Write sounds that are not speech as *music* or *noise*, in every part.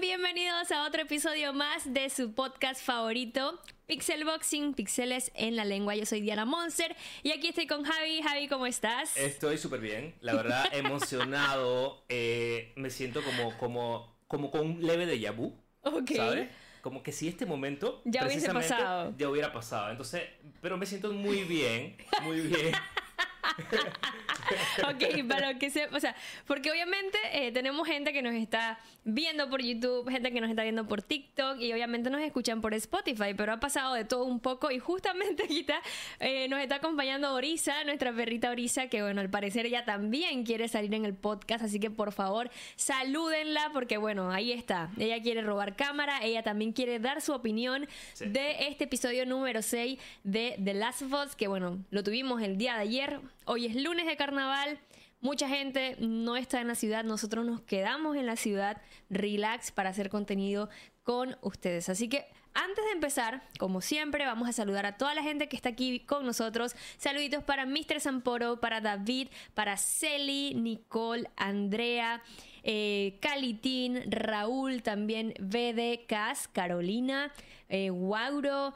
bienvenidos a otro episodio más de su podcast favorito, Pixel Boxing, Pixeles en la lengua. Yo soy Diana Monster y aquí estoy con Javi. Javi, ¿cómo estás? Estoy súper bien, la verdad, *laughs* emocionado. Eh, me siento como, como, como con un leve de Ok. ¿sabes? Como que si este momento Ya hubiese pasado. Ya hubiera pasado. Entonces, pero me siento muy bien, muy bien. *laughs* *laughs* Ok, para que se, o sea, porque obviamente eh, tenemos gente que nos está viendo por YouTube, gente que nos está viendo por TikTok y obviamente nos escuchan por Spotify, pero ha pasado de todo un poco y justamente *laughs* aquí está, eh, nos está acompañando Orisa, nuestra perrita Orisa, que bueno, al parecer ella también quiere salir en el podcast, así que por favor salúdenla porque bueno, ahí está, ella quiere robar cámara, ella también quiere dar su opinión Sí. de este episodio número 6 de The Last of Us, que bueno, lo tuvimos el día de ayer, hoy es lunes de carnaval. Mucha gente no está en la ciudad, nosotros nos quedamos en la ciudad relax para hacer contenido con ustedes. Así que antes de empezar, como siempre, vamos a saludar a toda la gente que está aquí con nosotros. Saluditos para Mr. Samporo, para David, para Celi, Nicole, Andrea, eh, Calitín, Raúl, también VD, Cas, Carolina, eh, Wauro,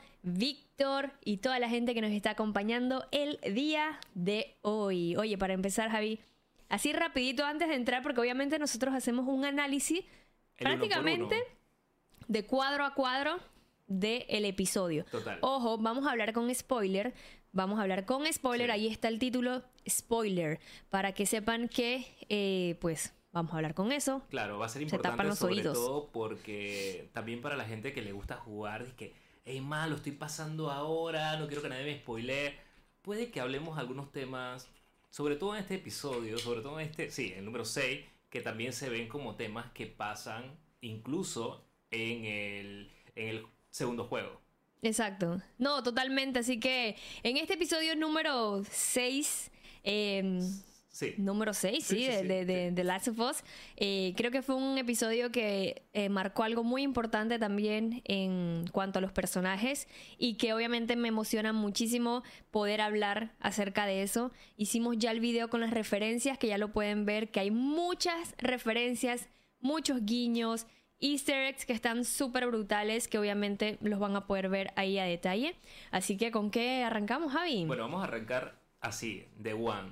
Víctor y toda la gente que nos está acompañando el día de hoy. Oye, para empezar, Javi, así rapidito antes de entrar, porque obviamente nosotros hacemos un análisis El prácticamente uno. de cuadro a cuadro del episodio. Total. Ojo, vamos a hablar con spoiler. Vamos a hablar con spoiler. Sí. Ahí está el título spoiler. Para que sepan que, eh, pues, vamos a hablar con eso. Claro, va a ser Se importante tapan los sobre oídos. todo porque también para la gente que le gusta jugar, es que, hey, mal, lo estoy pasando ahora, no quiero que nadie me spoilee. Puede que hablemos algunos temas, sobre todo en este episodio, sobre todo en este, sí, el número 6, que también se ven como temas que pasan incluso en el, en el segundo juego. Exacto. No, totalmente. Así que en este episodio número 6, eh, Sí. número 6, sí, de, sí, de, de Last of Us. Eh, creo que fue un episodio que eh, marcó algo muy importante también en cuanto a los personajes y que obviamente me emociona muchísimo poder hablar acerca de eso. Hicimos ya el video con las referencias, que ya lo pueden ver, que hay muchas referencias, muchos guiños. Easter eggs que están súper brutales, que obviamente los van a poder ver ahí a detalle. Así que, ¿con qué arrancamos, Javi? Bueno, vamos a arrancar así, de one,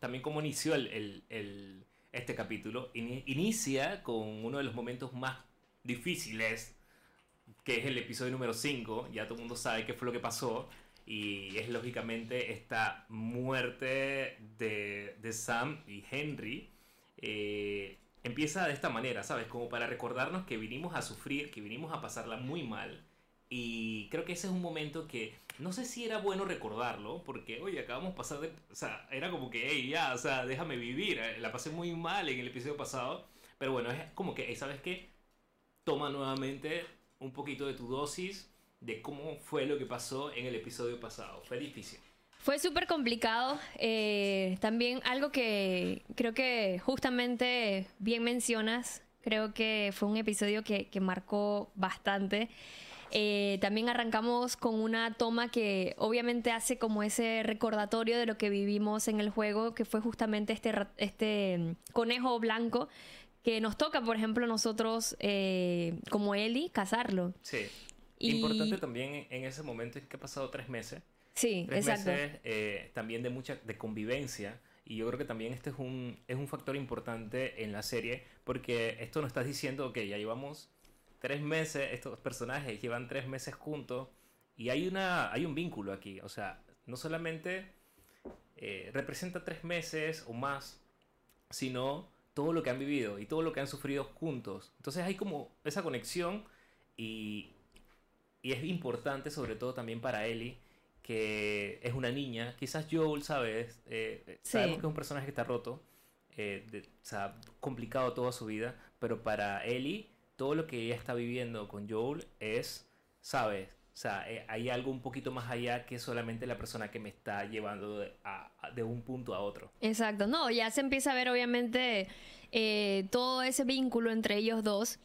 también cómo inició este capítulo. Ini- inicia con uno de los momentos más difíciles, que es el episodio número 5. Ya todo el mundo sabe qué fue lo que pasó. Y es lógicamente esta muerte de, de Sam y Henry. eh, empieza de esta manera, ¿sabes? Como para recordarnos que vinimos a sufrir, que vinimos a pasarla muy mal. Y creo que ese es un momento que no sé si era bueno recordarlo, porque, oye, acabamos de pasar de... O sea, era como que, hey, ya, o sea, déjame vivir. eh, La pasé muy mal en el episodio pasado. Pero bueno, es como que, ¿sabes qué? Toma nuevamente un poquito de tu dosis de cómo fue lo que pasó en el episodio pasado. Fue difícil. Fue súper complicado. eh, también algo que creo que justamente bien mencionas. Creo que fue un episodio que, que marcó bastante. Eh, también arrancamos con una toma que obviamente hace como ese recordatorio de lo que vivimos en el juego, que fue justamente este, este mm, conejo blanco que nos toca, por ejemplo, nosotros eh, como Eli, cazarlo. Sí. Y- Importante también en, ese momento es que ha pasado tres meses. Sí, Tres exacto. meses eh, también de mucha de convivencia. Y yo creo que también este es un, es un factor importante en la serie. Porque esto nos estás diciendo que ya llevamos tres meses, estos personajes llevan tres meses juntos. Y hay, una, hay un vínculo aquí. O sea, no solamente eh, representa tres meses o más, sino todo lo que han vivido y todo lo que han sufrido juntos. Entonces hay como esa conexión y, y es importante sobre todo también para Ellie, que es una niña. Quizás Joel, ¿sabes? Eh, Sí. Sabemos que es un personaje que está roto, eh, de- o sea, complicado toda su vida, pero para Ellie, todo lo que ella está viviendo con Joel es, ¿sabes? O sea, eh, hay algo un poquito más allá que solamente la persona que me está llevando de, un punto a otro. Exacto, no, ya se empieza a ver obviamente eh, todo ese vínculo entre ellos dos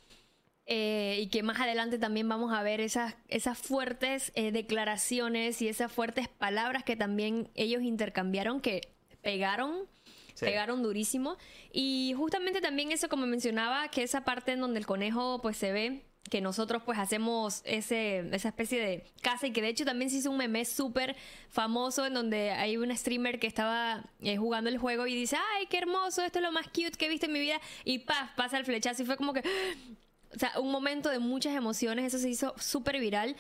eh, y que más adelante también vamos a ver esas, esas fuertes declaraciones y esas fuertes palabras que también ellos intercambiaron que pegaron Sí. pegaron durísimo. Y justamente también eso, como mencionaba, que esa parte en donde el conejo pues se ve que nosotros pues hacemos ese, esa especie de casa y que de hecho también se hizo un meme súper famoso en donde hay una streamer que estaba eh, jugando el juego y dice, ay, qué hermoso, esto es lo más cute que he visto en mi vida y paf, pasa el flechazo y fue como que, *gasps* o sea, un momento de muchas emociones, eso se hizo súper viral.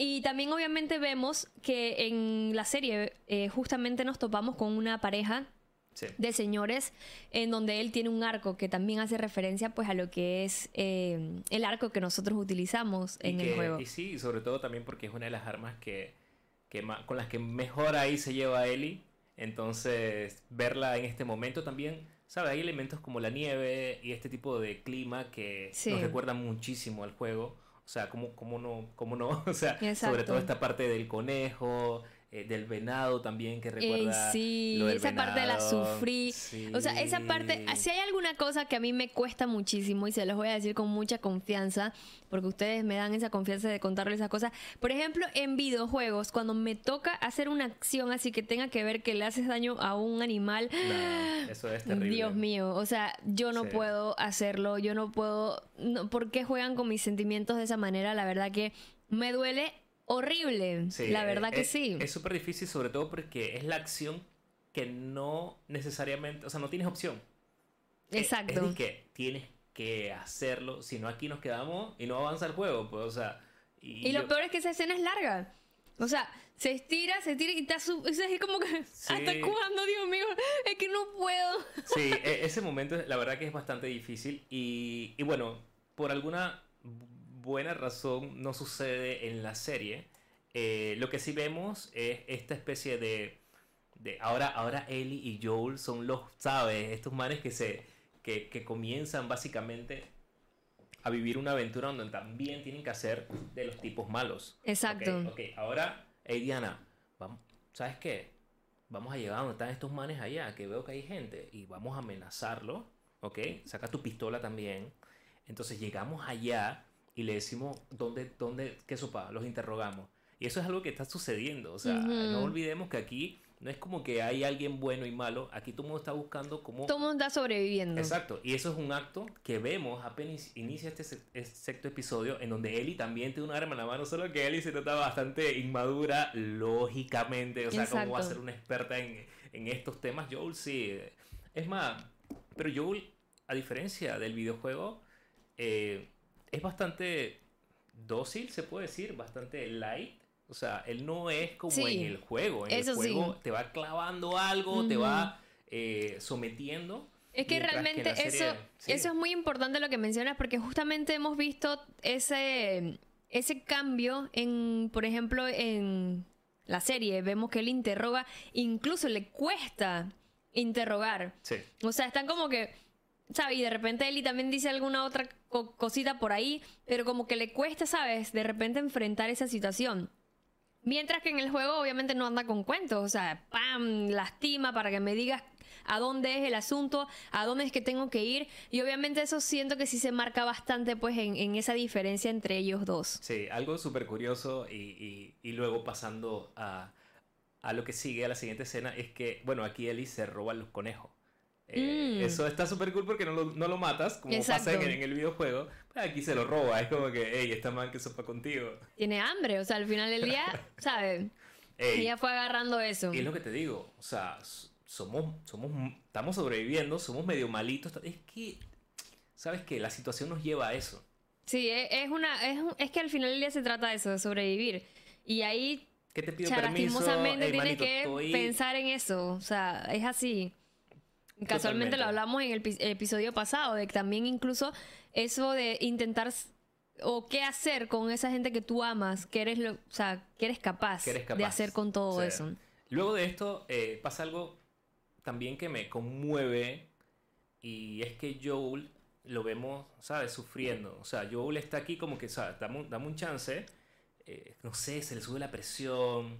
Y también obviamente vemos que en la serie eh, justamente nos topamos con una pareja Sí. de señores en donde él tiene un arco que también hace referencia pues a lo que es eh, el arco que nosotros utilizamos en que- el juego. Y sí, y sobre todo también porque es una de las armas que, que con las que mejor ahí se lleva Ellie. Entonces, verla en este momento también, ¿sabes? Hay elementos como la nieve y este tipo de clima que Sí. nos recuerdan muchísimo al juego. O sea, ¿cómo, cómo no? ¿Cómo no? *laughs* O sea, sobre Exacto. todo esta parte del conejo, eh, del venado también que Ey, recuerda. sí, lo del esa parte la sufrí. O sea, esa parte, Sí. si hay alguna cosa que a mí me cuesta muchísimo y se los voy a decir con mucha confianza, porque ustedes me dan esa confianza de contarles esas cosas. Por ejemplo, en videojuegos, cuando me toca hacer una acción así que tenga que ver que le haces daño a un animal, No, eso es *gasps* terrible. Dios mío, o sea, yo no Sí. puedo hacerlo, yo no puedo, no, ¿por qué juegan con mis sentimientos de esa manera? La verdad que me duele horrible, Sí, la verdad eh, que eh, sí. Es súper difícil, sobre todo porque es la acción que no necesariamente, o sea, no tienes opción. Eh, Exacto. Es de que tienes que hacerlo, si no aquí nos quedamos y no avanza el juego, pues, o sea. Y, Y lo yo- peor es que esa escena es larga. O sea, se estira, se estira y sea, es como que... *laughs* Sí. ¿Hasta cuándo, Dios mío? Es que no puedo. Sí, *laughs* e- ese momento la verdad que es bastante difícil y, y bueno, por alguna buena razón no sucede en la serie. Eh, lo que sí vemos es esta especie de... de ahora, ahora Ellie y Joel son los, ¿sabes? Estos manes que se que, que comienzan básicamente a vivir una aventura donde también tienen que hacer de los tipos malos. Exacto. Ok, ok, ahora, hey Diana, vamos, ¿sabes qué? Vamos a llegar a donde están estos manes allá, que veo que hay gente, y vamos a amenazarlo, ¿ok? Saca tu pistola también. Entonces llegamos allá y le decimos, ¿dónde, dónde, qué sopa? Los interrogamos. Y eso es algo que está sucediendo. O sea, no olvidemos que aquí no es como que hay alguien bueno y malo, aquí todo el mundo está buscando cómo... Todo el mundo está sobreviviendo. Exacto, y eso es un acto que vemos apenas inicia este, este sexto episodio en donde Ellie también tiene un arma en la mano, solo que Ellie se nota bastante inmadura, lógicamente, o sea, ¿cómo va a Exacto. ser una experta en, en estos temas? Joel sí, es más, pero Joel, a diferencia del videojuego, eh, es bastante dócil, se puede decir, bastante light. O sea, él no es como Sí, en el juego. En eso el sí. juego te va clavando algo, te va eh, sometiendo. Es que realmente serie- eso, sí. eso es muy importante lo que mencionas porque justamente hemos visto ese, ese cambio en, por ejemplo, en la serie. Vemos que él interroga, incluso le cuesta interrogar. Sí. O sea, están como que, ¿sabes? Y de repente Eli también dice alguna otra co- cosita por ahí, pero como que le cuesta, ¿sabes? De repente enfrentar esa situación. Mientras que en el juego obviamente no anda con cuentos, o sea, ¡pam! Lastima para que me digas a dónde es el asunto, a dónde es que tengo que ir. Y obviamente eso siento que sí se marca bastante pues en, esa diferencia entre ellos dos. Sí, algo súper curioso y, y- y luego pasando a, a lo que sigue, a la siguiente escena, es que, bueno, aquí Ellie se roba los conejos. Eh, Mm. Eso está súper cool porque no lo, no lo matas, como Exacto. pasa en, en el videojuego. Pero aquí se lo roba, es como que, hey, esta man que sopa contigo. Tiene hambre, o sea, al final del día, *laughs* ¿sabes? Ella fue agarrando eso. Y es lo que te digo, o sea, somos, somos, estamos sobreviviendo, somos medio malitos. Es que, ¿sabes qué? La situación nos lleva a eso. Sí, e- es una, es, es que al final del día se trata de eso, de sobrevivir. Y ahí, ¿Qué te pido cha, permiso? lastimosamente, tienes manito, que estoy- pensar en eso. O sea, es así. Casualmente lo hablamos en el pi- episodio pasado, de que también incluso eso de intentar o qué hacer con esa gente que tú amas, que eres, lo, o sea, que eres capaz, que eres capaz. de hacer con todo eso. Luego de esto eh, pasa algo también que me conmueve y es que Joel lo vemos, ¿sabes? Sufriendo. O sea, Joel está aquí como que, ¿sabes? Dame un, dame un chance. eh, no sé, se le sube la presión.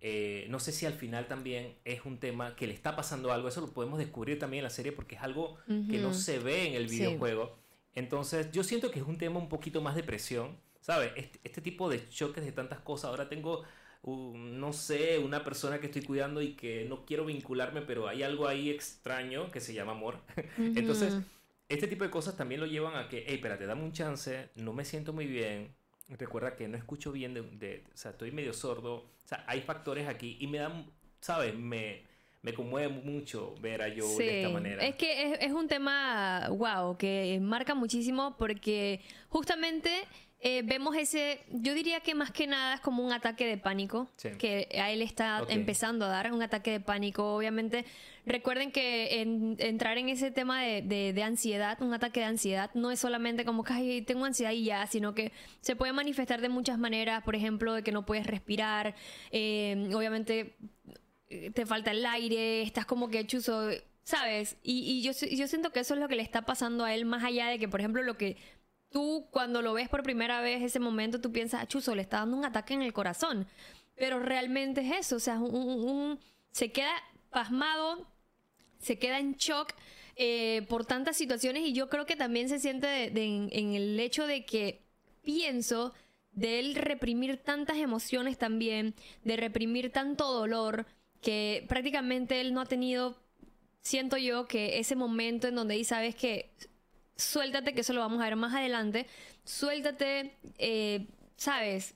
Eh, no sé si al final también es un tema que le está pasando algo. Eso lo podemos descubrir también en la serie porque es algo que no se ve en el Sí. videojuego. Entonces, yo siento que es un tema un poquito más de presión, ¿sabes? Este, este tipo de choques de tantas cosas. Ahora tengo no sé, una persona que estoy cuidando y que no quiero vincularme, pero hay algo ahí extraño que se llama amor. *laughs* Entonces, este tipo de cosas también lo llevan a que, hey, espérate, dame un chance, no me siento muy bien. Recuerda que no escucho bien, de, o sea, estoy medio sordo. O sea, hay factores aquí y me dan, ¿sabes? Me, me conmueve mucho ver a Joe de esta manera. Es que es, es, un tema, wow, que marca muchísimo porque justamente eh, vemos ese, yo diría que más que nada es como un ataque de pánico que a él está empezando a dar, un ataque de pánico. Obviamente, recuerden que entrar en ese tema de, de, ansiedad, un ataque de ansiedad, no es solamente como que tengo ansiedad y ya, sino que se puede manifestar de muchas maneras, por ejemplo, de que no puedes respirar, eh, obviamente eh, te falta el aire, estás como que chuzo, ¿sabes? Y, y yo, yo siento que eso es lo que le está pasando a él, más allá de que, por ejemplo, lo que tú cuando lo ves por primera vez, ese momento, tú piensas, ah, chuzo, le está dando un ataque en el corazón. Pero realmente es eso, o sea, un, se queda pasmado, se queda en shock eh, por tantas situaciones y yo creo que también se siente en, el hecho de que pienso de él reprimir tantas emociones también, de reprimir tanto dolor, que prácticamente él no ha tenido, siento yo, que ese momento en donde ahí sabes que suéltate, que eso lo vamos a ver más adelante, suéltate, eh, ¿sabes?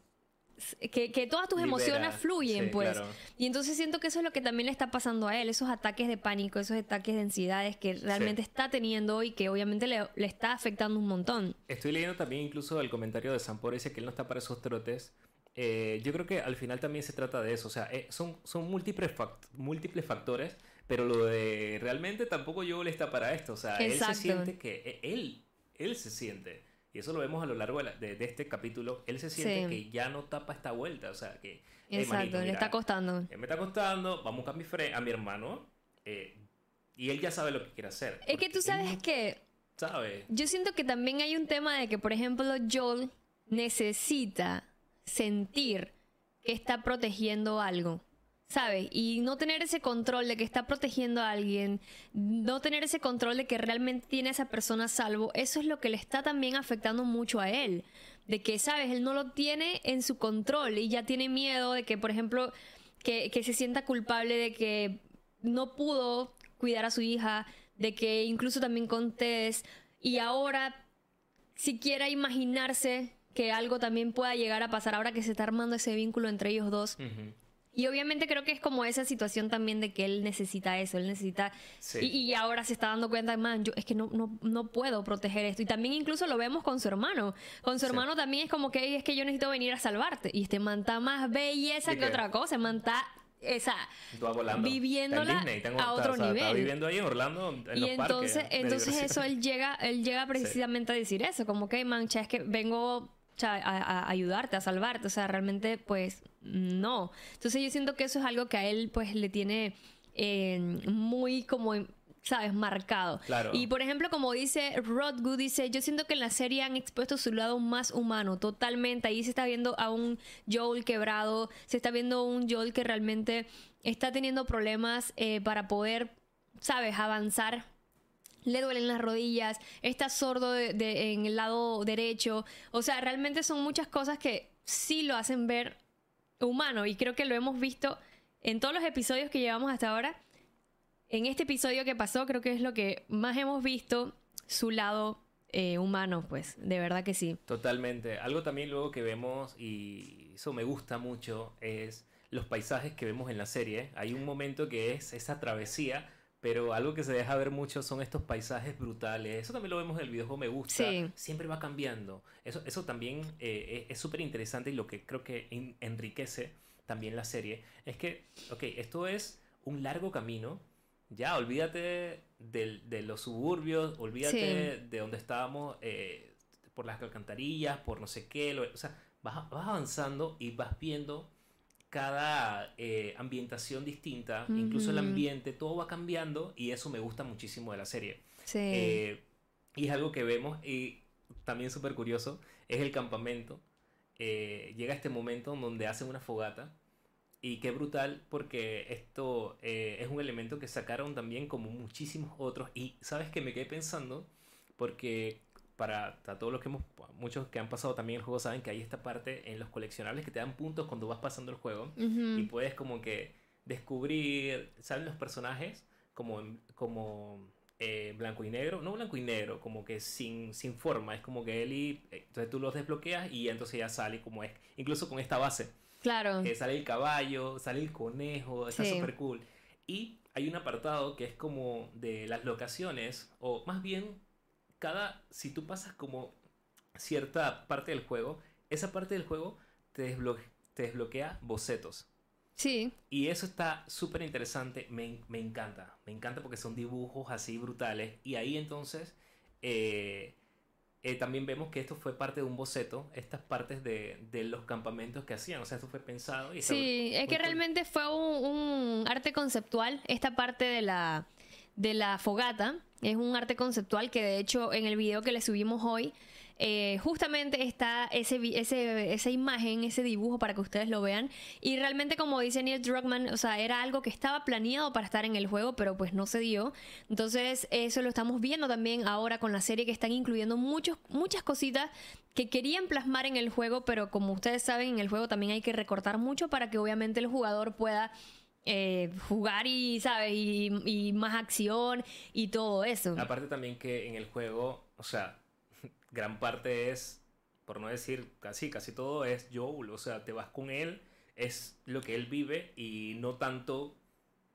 Que, todas tus emociones fluyen, pues. Y entonces siento que eso es lo que también le está pasando a él, esos ataques de pánico, esos ataques de ansiedades que realmente está teniendo y que obviamente le, está afectando un montón. Estoy leyendo también incluso el comentario de Sampor, dice que él no está para esos trotes. Eh, yo creo que al final también se trata de eso, o sea, eh, son, son múltiples, múltiples factores pero lo de realmente tampoco le está para esto. O sea, él se siente que e, él, él se siente. Y eso lo vemos a lo largo de, de, este capítulo. Él se siente que ya no tapa esta vuelta. O sea, que. Exacto, le está costando. me está costando. Vamos a mi, a mi hermano. Eh, y él ya sabe lo que quiere hacer. Es que tú sabes que. ¿Sabe? Yo siento que también hay un tema de que, por ejemplo, Joel necesita sentir que está protegiendo algo. ¿Sabes? Y no tener ese control de que está protegiendo a alguien, no tener ese control de que realmente tiene a esa persona a salvo, eso es lo que le está también afectando mucho a él. De que, ¿sabes? Él no lo tiene en su control y ya tiene miedo de que, por ejemplo, que, que se sienta culpable de que no pudo cuidar a su hija, de que incluso también con Tess, y ahora siquiera imaginarse que algo también pueda llegar a pasar ahora que se está armando ese vínculo entre ellos dos. Y obviamente creo que es como esa situación también de que él necesita eso, él necesita... Y, ahora se está dando cuenta, man, yo es que no, no, no puedo proteger esto. Y también incluso lo vemos con su hermano. Con su hermano también es como que es que yo necesito venir a salvarte. Y este man está más belleza que, otra cosa, man está esa viviéndola a otro nivel. Está viviendo ahí en Orlando en y entonces, entonces eso él llega, él llega precisamente a decir eso, como que mancha, es que vengo a, ayudarte, a salvarte. O sea, realmente, pues, no. Entonces yo siento que eso es algo que a él, pues, le tiene eh, muy como ¿sabes? Marcado. Claro. Y por ejemplo, como dice Rod Good, dice, yo siento que en la serie han expuesto su lado más humano, totalmente. Ahí se está viendo a un Joel quebrado, se está viendo un Joel que realmente está teniendo problemas eh, para poder, ¿sabes? Avanzar le duelen las rodillas, está sordo en el lado derecho. O sea, realmente son muchas cosas que sí lo hacen ver humano y creo que lo hemos visto en todos los episodios que llevamos hasta ahora. En este episodio que pasó creo que es lo que más hemos visto su lado eh, humano, pues, de verdad que sí. Totalmente. Algo también luego que vemos y eso me gusta mucho es los paisajes que vemos en la serie. Hay un momento que es esa travesía pero algo que se deja ver mucho son estos paisajes brutales. Eso también lo vemos en el videojuego Me Gusta. Siempre va cambiando. Eso, eso también eh, es súper interesante y lo que creo que enriquece también la serie es que, ok, esto es un largo camino. Ya, olvídate de, los suburbios, olvídate de donde estábamos, eh, por las alcantarillas, por no sé qué. o sea, vas, vas avanzando y vas viendo cada eh, ambientación distinta, incluso el ambiente, todo va cambiando y eso me gusta muchísimo de la serie. Sí. Eh, y es algo que vemos y también súper curioso, es el campamento. Eh, llega este momento donde hacen una fogata y qué brutal porque esto es un elemento que sacaron también como muchísimos otros y sabes que me quedé pensando porque para, todos los que hemos, muchos que han pasado también el juego saben que hay esta parte en los coleccionables que te dan puntos cuando vas pasando el juego y puedes como que descubrir, salen los personajes como, como eh, blanco y negro, no blanco y negro, como que sin, sin forma, es como que él y, eh, entonces tú los desbloqueas y entonces ya sale como es, incluso con esta base. Claro. Eh, sale el caballo, sale el conejo, está súper cool. Y hay un apartado que es como de las locaciones, o más bien, cada, si tú pasas como cierta parte del juego, esa parte del juego te, te desbloquea bocetos. Sí. Y eso está súper interesante, me, me, encanta, me encanta porque son dibujos así brutales. Y ahí entonces eh, eh, también vemos que esto fue parte de un boceto, estas partes de, de los campamentos que hacían, o sea, esto fue pensado. Y sí, es que realmente fue un, un, arte conceptual, esta parte de la, de la fogata, es un arte conceptual que de hecho en el video que le subimos hoy, eh, justamente está ese, ese, esa imagen, ese dibujo para que ustedes lo vean. Y realmente, como dice Neil Druckmann, o sea, era algo que estaba planeado para estar en el juego, pero pues no se dio. Entonces, eso lo estamos viendo también ahora con la serie que están incluyendo muchos, muchas cositas que querían plasmar en el juego, pero como ustedes saben, en el juego también hay que recortar mucho para que obviamente el jugador pueda eh, jugar y, ¿sabes? Y, y, más acción y todo eso. Aparte también que en el juego, o sea, *laughs* gran parte es, por no decir casi, casi todo es Joel, o sea, te vas con él, es lo que él vive y no tanto,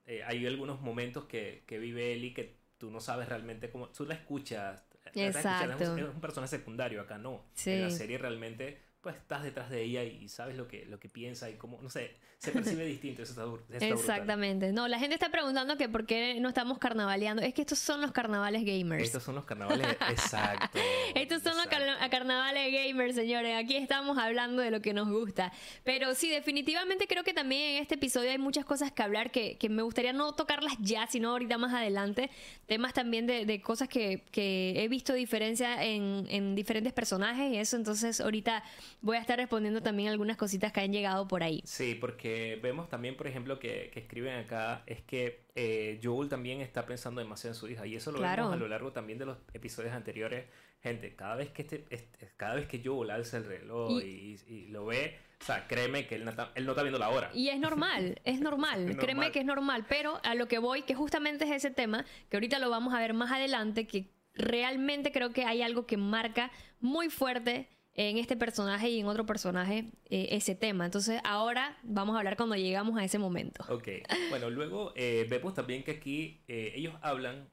eh, hay algunos momentos que, que vive él y que tú no sabes realmente cómo, tú la escuchas, Exacto. es un personaje secundario, acá no. En la serie realmente pues estás detrás de ella y sabes lo que, lo que piensa y cómo, no sé, se percibe *laughs* distinto. Eso está, Exactamente. No, la gente está preguntando que por qué no estamos carnavaleando. Es que estos son los carnavales gamers. Estos son los carnavales, *laughs* exacto. estos son los carnavales gamers, señores. Aquí estamos hablando de lo que nos gusta. Pero sí, definitivamente creo que también en este episodio hay muchas cosas que hablar que, que me gustaría no tocarlas ya, sino ahorita más adelante. Temas también de, de cosas que, que, he visto diferencia en, en diferentes personajes y eso. Entonces ahorita voy a estar respondiendo también algunas cositas que han llegado por ahí. Sí, porque vemos también, por ejemplo, que, que escriben acá, es que eh, Joel también está pensando demasiado en su hija. Y eso lo vemos a lo largo también de los episodios anteriores. Gente, cada vez que este, este cada vez que Joel alza el reloj y, lo ve, o sea, créeme que él no, está, él no está viendo la hora. Y es normal, es normal. *laughs* créeme que es normal. Pero a lo que voy, que justamente es ese tema, que ahorita lo vamos a ver más adelante, que realmente creo que hay algo que marca muy fuerte en este personaje y en otro personaje eh, ese tema. Entonces ahora vamos a hablar cuando llegamos a ese momento. Ok, bueno, luego eh, vemos también que aquí eh, ellos hablan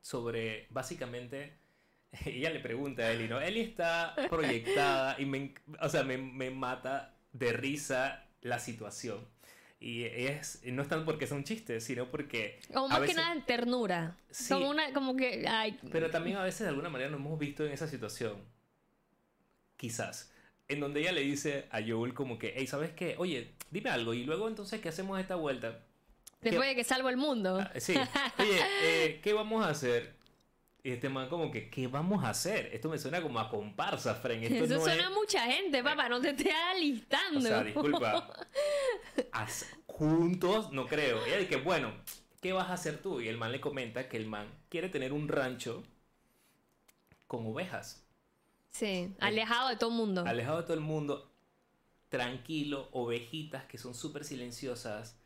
sobre básicamente... *laughs* Ella le pregunta a Eli, ¿no? Eli está proyectada y me, o sea, me, me mata de risa la situación. Y es, no es tanto porque es un chiste, sino porque... O más que nada ternura. Sí, como una, como que... Ay. Pero también a veces de alguna manera nos hemos visto en esa situación quizás, en donde ella le dice a Joel como que, hey, ¿sabes qué? Oye, dime algo y luego entonces, ¿qué hacemos esta vuelta? Después de que salvo el mundo. Ah, sí. Oye, eh, ¿qué vamos a hacer? Y este man como que, ¿qué vamos a hacer? Esto me suena como a comparsa, Fren. Eso suena a mucha gente, papá, no te estés alistando. O sea, disculpa. juntos, no creo. Y ella dice, bueno, ¿qué vas a hacer tú? Y el man le comenta que el man quiere tener un rancho con ovejas. Sí, eh, alejado de todo el mundo. Alejado de todo el mundo, tranquilo, ovejitas que son súper silenciosas.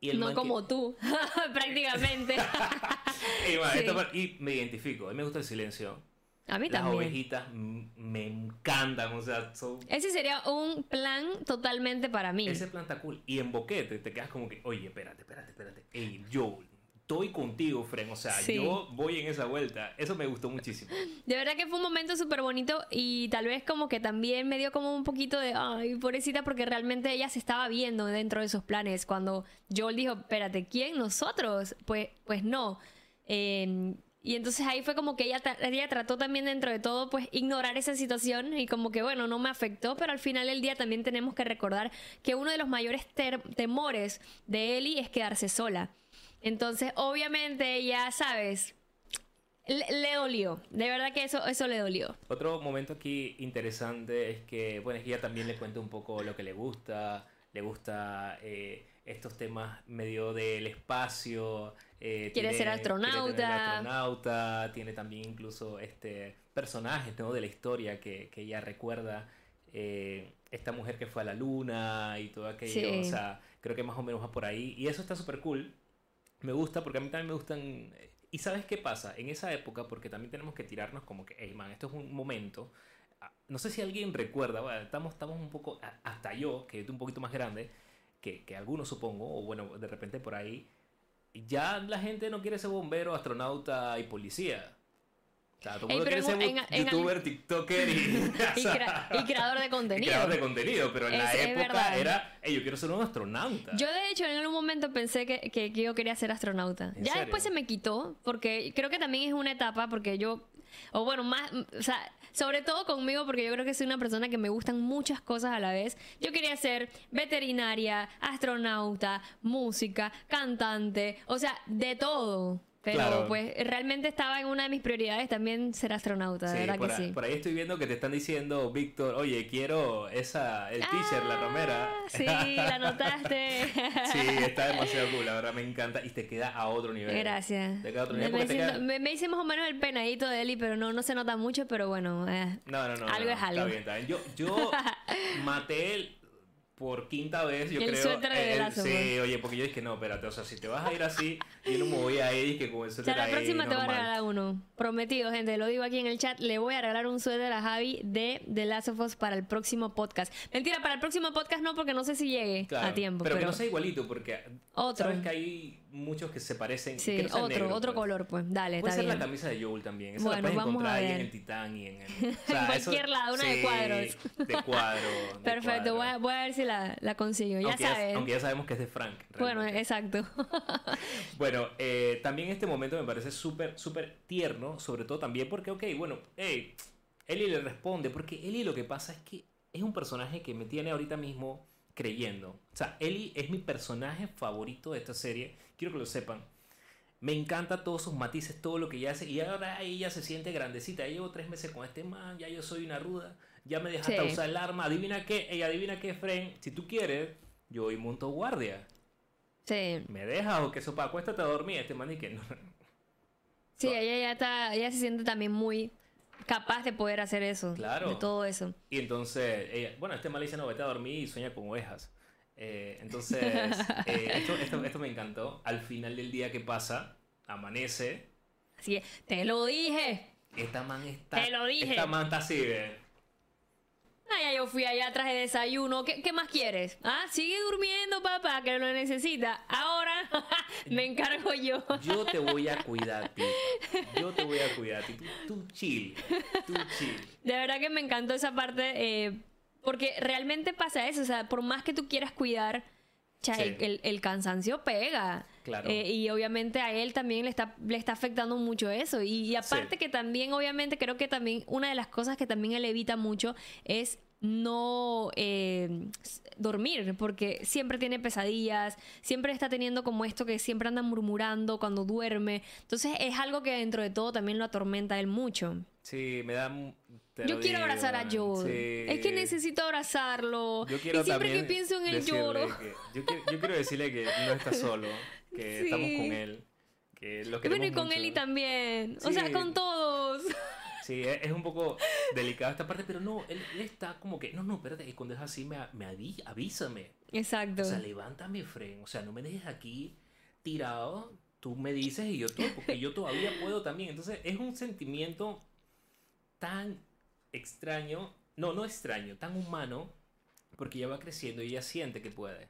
Y el no como tú, *laughs* prácticamente. *laughs* y, me identifico, a mí me gusta el silencio. A mí Las también. Las ovejitas me encantan, o sea, son... Ese sería un plan totalmente para mí. Ese plan está cool. Y en boquete te quedas como que, oye, espérate, espérate, espérate. Ey, Joel, estoy contigo, Fren. O sea, yo voy en esa vuelta. Eso me gustó muchísimo. De verdad que fue un momento súper bonito y tal vez como que también me dio como un poquito de, ay, pobrecita, porque realmente ella se estaba viendo dentro de esos planes. Cuando Joel dijo, espérate, ¿quién? ¿Nosotros? Pues, pues no. Em, y entonces ahí fue como que ella, ella trató también dentro de todo, pues ignorar esa situación y como que bueno, no me afectó, pero al final del día también tenemos que recordar que uno de los mayores temores de Ellie es quedarse sola. Entonces, obviamente, ya sabes, le, dolió. De verdad que eso, eso le dolió. Otro momento aquí interesante es que, bueno, es que ella también le cuenta un poco lo que le gusta. Le gusta eh, estos temas medio del espacio. Eh, quiere ser astronauta. Quiere astronauta. Tiene también incluso este personajes ¿no? de la historia que, que ella recuerda. eh, esta mujer que fue a la luna y todo aquello. Sí. O sea, creo que más o menos va por ahí. Y eso está súper cool. Me gusta porque a mí también me gustan. ¿Y sabes qué pasa? En esa época, porque también tenemos que tirarnos como que, hey man, esto es un momento. Ah, No sé si alguien recuerda, estamos, estamos un poco, a- hasta yo, que estoy un poquito más grande, que, que algunos supongo, o bueno, de repente por ahí, ya la gente no quiere ser bombero, astronauta y policía. O sea, todo el Ey, mundo pero quiere ser en- bu- en- youtuber, tiktoker y, *laughs* *laughs* Y, crea- y creador de y contenido. creador de contenido, pero en la Es- es época verdad. era, hey, yo quiero ser un astronauta. Yo de hecho en algún momento pensé que, que- que yo quería ser astronauta. ¿En Ya serio? después se me quitó, porque creo que también es una etapa, porque yo, o bueno, más, o sea, sobre todo conmigo, porque yo creo que soy una persona que me gustan muchas cosas a la vez. Yo quería ser veterinaria, astronauta, música, cantante, o sea, de todo. Pero Claro. pues realmente estaba en una de mis prioridades también ser astronauta, de Sí, verdad por, que sí. por ahí estoy viendo que te están diciendo, Víctor, oye, quiero esa, el teaser, la romera. Ah, Sí, la notaste. *laughs* sí, está demasiado cool, la verdad me encanta y te queda a otro nivel. Gracias. Te queda a otro Me, nivel hice, queda- me- me hice más o menos el penadito de Eli, pero no, no se nota mucho, pero bueno. eh. No, no, no. Algo no, es algo. Está bien, está bien. Yo, yo *laughs* maté el- por quinta vez, yo El creo. suéter de of Sí, oye, porque yo dije, no, espérate, o sea, si te vas a ir así, yo no me voy a ir que con el O suéter sea, la ahí, próxima te voy a regalar uno. Prometido, gente. Lo digo aquí en el chat. Le voy a regalar un suéter a Javi de The Last of Us para el próximo podcast. Mentira, para el próximo podcast no, porque no sé si llegue Claro, a tiempo. Pero, Pero, que no sea igualito, porque Otro. sabes que hay muchos que se parecen. Sí, que no otro, negros, otro pues. color, pues. Dale, Puede está ser la camisa de Joel también. Esa Bueno, la puedes vamos encontrar ahí en el Titán y en el. *laughs* En cualquier lado, una de sí, cuadros. De cuadro. de *laughs* Perfecto, voy a, voy a ver si la, la consigo. Ya aunque sabes. aunque ya sabemos que es de Frank. Bueno, exacto. *laughs* Bueno, eh, también este momento me parece súper, súper tierno, sobre todo también porque, ok, bueno, hey, Ellie le responde, porque Ellie lo que pasa es que es un personaje que me tiene ahorita mismo creyendo. O sea, Ellie es mi personaje favorito de esta serie, quiero que lo sepan. Me encanta todos sus matices, todo lo que ella hace, y ahora ella se siente grandecita. Ya llevo tres meses con este man, ya yo soy una ruda, ya me dejaste Sí. usar el arma. Adivina qué, ella adivina qué, Fren, si tú quieres, yo voy monto guardia. Sí. ¿Me dejas o que sopa? Acuéstate a dormir. Este man y que no. Sí, ella ya está, ella se siente también muy capaz de poder hacer eso. Claro. De todo eso. Y entonces, ella, bueno, este man le dice, no, vete a dormir y sueña con ovejas. Eh, entonces, eh, esto, esto, esto me encantó. Al final del día que pasa, amanece. Así es, te lo dije. Esta man está. Te lo dije. Esta man está así. Ah, ya yo fui allá, traje desayuno. ¿Qué, qué más quieres? Ah, sigue durmiendo, papá, que lo necesita. Ahora *laughs* me encargo yo. Yo te voy a cuidar, tío. *laughs* Yo te voy a cuidar, tío. Tú, tú chill. Tú chill. De verdad que me encantó esa parte, eh, porque realmente pasa eso. O sea, por más que tú quieras cuidar, cha, Sí. el, el- el cansancio pega. Claro. Eh, y obviamente a él también le está, le está afectando mucho eso. Y, y aparte Sí. que también, obviamente, creo que también una de las cosas que también él evita mucho es no eh, dormir, porque siempre tiene pesadillas, siempre está teniendo como esto que siempre anda murmurando cuando duerme. Entonces es algo que dentro de todo también lo atormenta a él mucho. Sí, me da. Te Yo quiero digo, abrazar a. Joel. Sí. Es que necesito abrazarlo. Yo quiero y siempre que pienso en él lloro. que- yo, quiero, yo quiero decirle que no está solo, que *laughs* Sí. estamos con él, que lo bueno, y con mucho. Eli también. O sea, con todos. *laughs* Sí, es, un poco delicada esta parte, pero no, él, él está como que, no, no, espérate, y cuando es así, me, me avísame. Exacto. O sea, levántame, Fren, o sea, no me dejes aquí tirado, tú me dices y yo todo, porque yo todavía puedo también. Entonces, es un sentimiento tan extraño, no, no extraño, tan humano, porque ella va creciendo y ella siente que puede.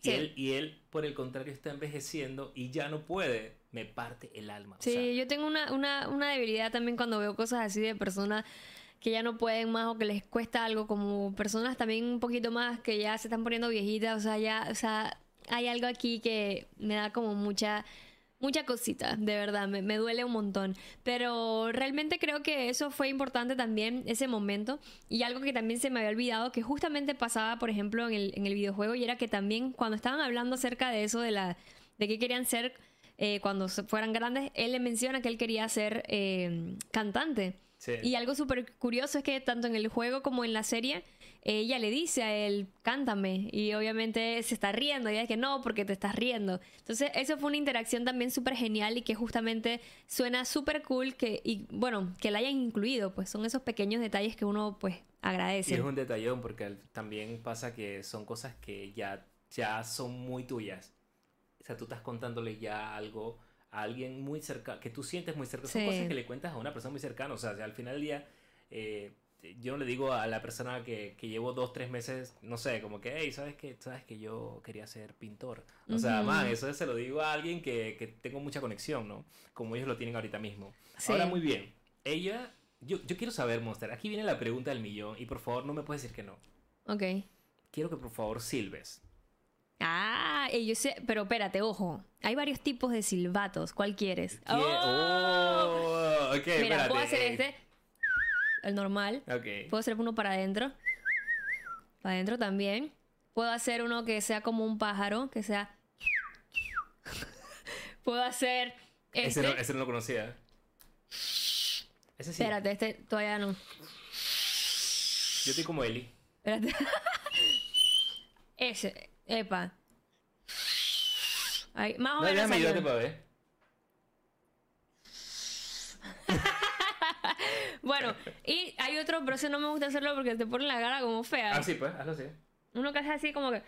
Sí. Y, él, y él, por el contrario, está envejeciendo y ya no puede. Me parte el alma. o Sí, sea, yo tengo una, una, una debilidad también cuando veo cosas así de personas que ya no pueden más o que les cuesta algo, como personas también un poquito más que ya se están poniendo viejitas, o sea, ya, o sea, hay algo aquí que me da como mucha, mucha cosita, de verdad, me, me duele un montón. Pero realmente creo que eso fue importante también, ese momento, y algo que también se me había olvidado, que justamente pasaba, por ejemplo, en el, en el videojuego, y era que también cuando estaban hablando acerca de eso, de la, de qué querían ser eh, cuando se fueran grandes, él le menciona que él quería ser eh, cantante. Sí. Y algo súper curioso es que tanto en el juego como en la serie, ella le dice a él, cántame. Y obviamente se está riendo. Y ella es que no, porque te estás riendo. Entonces, eso fue una interacción también súper genial y que justamente suena súper cool que, y bueno, que la hayan incluido. Pues son esos pequeños detalles que uno, pues, Y agradece. es un detallón porque también pasa que son cosas que ya, ya son muy tuyas. O sea, tú estás contándole ya algo a alguien muy cerca, que tú sientes muy cerca. Son Sí. cosas que le cuentas a una persona muy cercana. O sea, al final del día, eh, yo no le digo a la persona que, que llevo dos, tres meses, no sé, como que, hey, ¿sabes que ¿Sabes que yo quería ser pintor? O sea, man, eso se lo digo a alguien que, que tengo mucha conexión, ¿no? Como ellos lo tienen ahorita mismo. Sí. Ahora, muy bien. Ella, yo, yo quiero saber, Monster, aquí viene la pregunta del millón y por favor no me puedes decir que no. Ok. Quiero que por favor silbes. Ah, y yo sé, pero espérate, ojo. Hay varios tipos de silbatos. ¿Cuál quieres? ¿Qué? Oh, ok, Mira, espérate. puedo hacer eh, este, el normal. Ok. Puedo hacer uno para adentro. Para adentro también. Puedo hacer uno que sea como un pájaro, que sea. *laughs* Puedo hacer este. Ese, no, ese no lo conocía. Ese sí. Espérate, este todavía no. Yo estoy como Eli. Espérate. *laughs* Ese, epa. Ahí, más o No, menos. déjame ayudarte para ver. Bueno, y hay otro, pero ese no me gusta hacerlo porque te pone la cara como fea. Ah, sí, pues, hazlo así. Uno que hace así como que.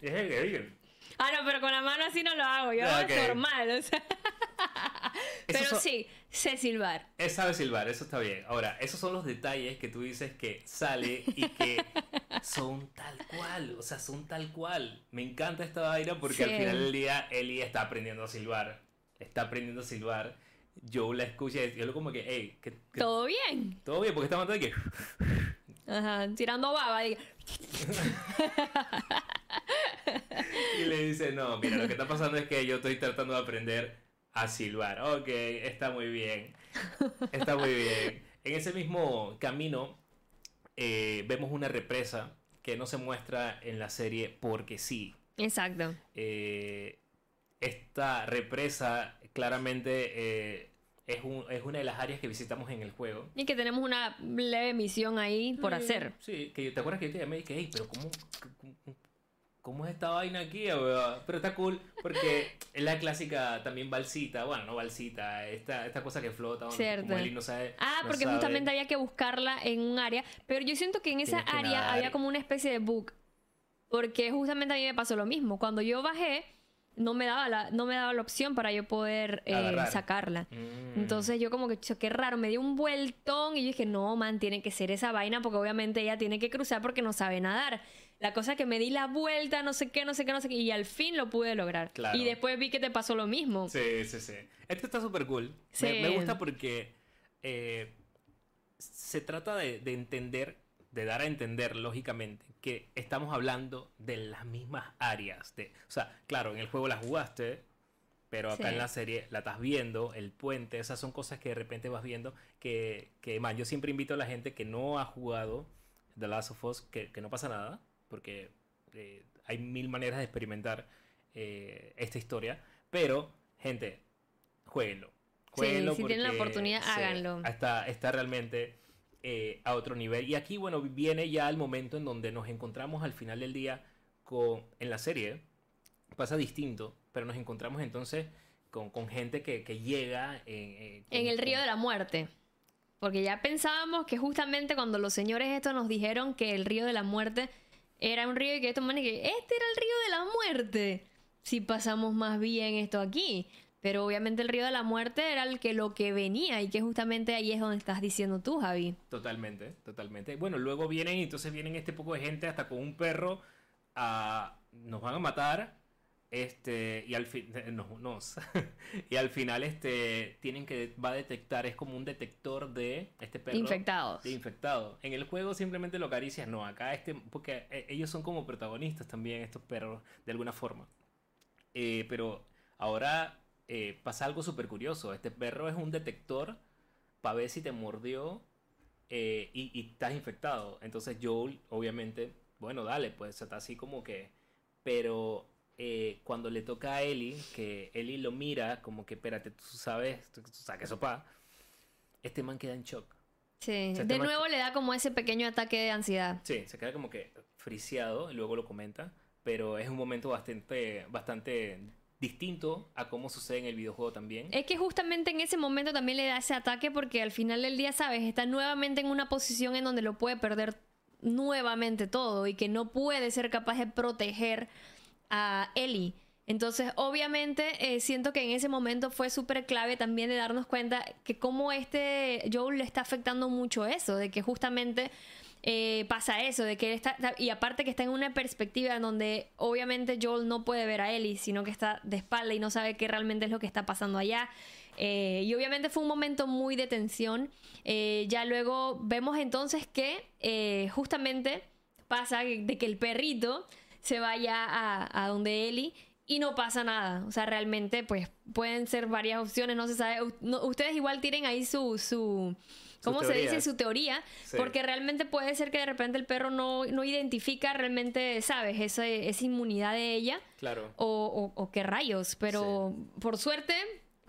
Es el Eli. Ah, no, pero con la mano así no lo hago. Yo Ah, hago normal, o sea. *laughs* Pero son- sí, sé silbar. Él sabe silbar, eso está bien. Ahora, esos son los detalles que tú dices que sale y que *laughs* son tal cual. O sea, son tal cual. Me encanta esta vaina porque Sí. al final del día Eli está aprendiendo a silbar. Está aprendiendo a silbar. Joe la escucha y yo lo como que, hey, que- Todo bien. todo bien, porque está matando de que. *laughs* Ajá, tirando baba. y- *laughs* Y le dice, no, mira, lo que está pasando es que yo estoy tratando de aprender a silbar. Ok, está muy bien. Está muy bien. En ese mismo camino eh, vemos una represa que no se muestra en la serie porque sí. Exacto. Eh, esta represa claramente eh, es, un- es una de las áreas que visitamos en el juego. Y que tenemos una leve misión ahí por Sí, hacer. Sí, que te acuerdas que yo te llamé y dije, hey, pero ¿cómo, cómo, cómo es esta vaina aquí? weón?" Pero está cool porque es la clásica también balsita, bueno, no balsita, esta, esta cosa que flota, Cierto. como Eli no sabe. Ah, no porque sabe. justamente había que buscarla en un área. Pero yo siento que en esa Tienes área había como una especie de bug. Porque justamente a mí me pasó lo mismo. Cuando yo bajé, no me daba la, no me daba la opción para yo poder eh, sacarla. Mm. Entonces yo como que, "Cho, qué raro, me dio un vueltón y yo dije, no, man, tiene que ser esa vaina porque obviamente ella tiene que cruzar porque no sabe nadar. La cosa es que me di la vuelta, no sé qué, no sé qué, no sé qué, y al fin lo pude lograr. Claro. Y después vi que te pasó lo mismo. Sí, sí, sí. Este está súper cool. Sí. Me, me gusta porque eh, se trata de, de entender, de dar a entender, lógicamente, que estamos hablando de las mismas áreas. De, o sea, claro, en el juego la jugaste, pero acá Sí. en la serie la estás viendo, el puente, esas son cosas que de repente vas viendo que, que man, yo siempre invito a la gente que no ha jugado The Last of Us, que, que no pasa nada, porque eh, hay mil maneras de experimentar eh, esta historia, pero, gente, jueguenlo. Jueguenlo si tienen la oportunidad, sí, háganlo. Está, está realmente eh, a otro nivel. Y aquí, bueno, viene ya el momento en donde nos encontramos al final del día con, en la serie. Pasa distinto, pero nos encontramos entonces con, con gente que, que llega en, eh, con- En el río de la muerte. Porque ya pensábamos que justamente cuando los señores estos nos dijeron que el río de la muerte era un río y que estos manes que este era el río de la muerte. Si pasamos más bien esto aquí. Pero obviamente el río de la muerte era el que lo que venía y que justamente ahí es donde estás diciendo tú, Javi. Totalmente, totalmente. Bueno, luego vienen y entonces vienen este poco de gente hasta con un perro a nos van a matar este y al fin no, nos *laughs* y al final este tienen que va a detectar es como un detector de este perro Infectados. de infectado. En el juego simplemente lo acaricias, no, acá este porque eh, ellos son como protagonistas también estos perros de alguna forma. Eh, pero ahora eh, pasa algo súper curioso. Este perro es un detector para ver si te mordió eh, y, y estás infectado. Entonces Joel, obviamente, bueno, dale, pues está así como que... Pero eh, cuando le toca a Ellie, que Ellie lo mira como que, espérate, tú sabes, tú, tú sabes que sopa, este man queda en shock. Sí, O sea, de nuevo le da como ese pequeño ataque de ansiedad. Sí, se queda como que friseado, y luego lo comenta, pero es un momento bastante, bastante distinto a cómo sucede en el videojuego también. Es que justamente en ese momento también le da ese ataque porque al final del día, ¿sabes? Está nuevamente en una posición en donde lo puede perder nuevamente todo y que no puede ser capaz de proteger a Ellie. Entonces, obviamente, eh, siento que en ese momento fue súper clave también de darnos cuenta que cómo este Joel le está afectando mucho eso, de que justamente eh, pasa eso, de que él está, y aparte que está en una perspectiva en donde obviamente Joel no puede ver a Ellie, sino que está de espalda y no sabe qué realmente es lo que está pasando allá. Eh, y obviamente fue un momento muy de tensión. Eh, ya luego vemos entonces que eh, justamente pasa de que el perrito se vaya a, donde Ellie y no pasa nada. O sea, realmente, pues pueden ser varias opciones, no se sabe. Ustedes igual tienen ahí su. su ¿Cómo se dice? Su teoría. Sí. Porque realmente puede ser que de repente el perro no, no identifica realmente, ¿sabes? Esa, esa inmunidad de ella. Claro. O, o- o qué rayos. Pero por suerte,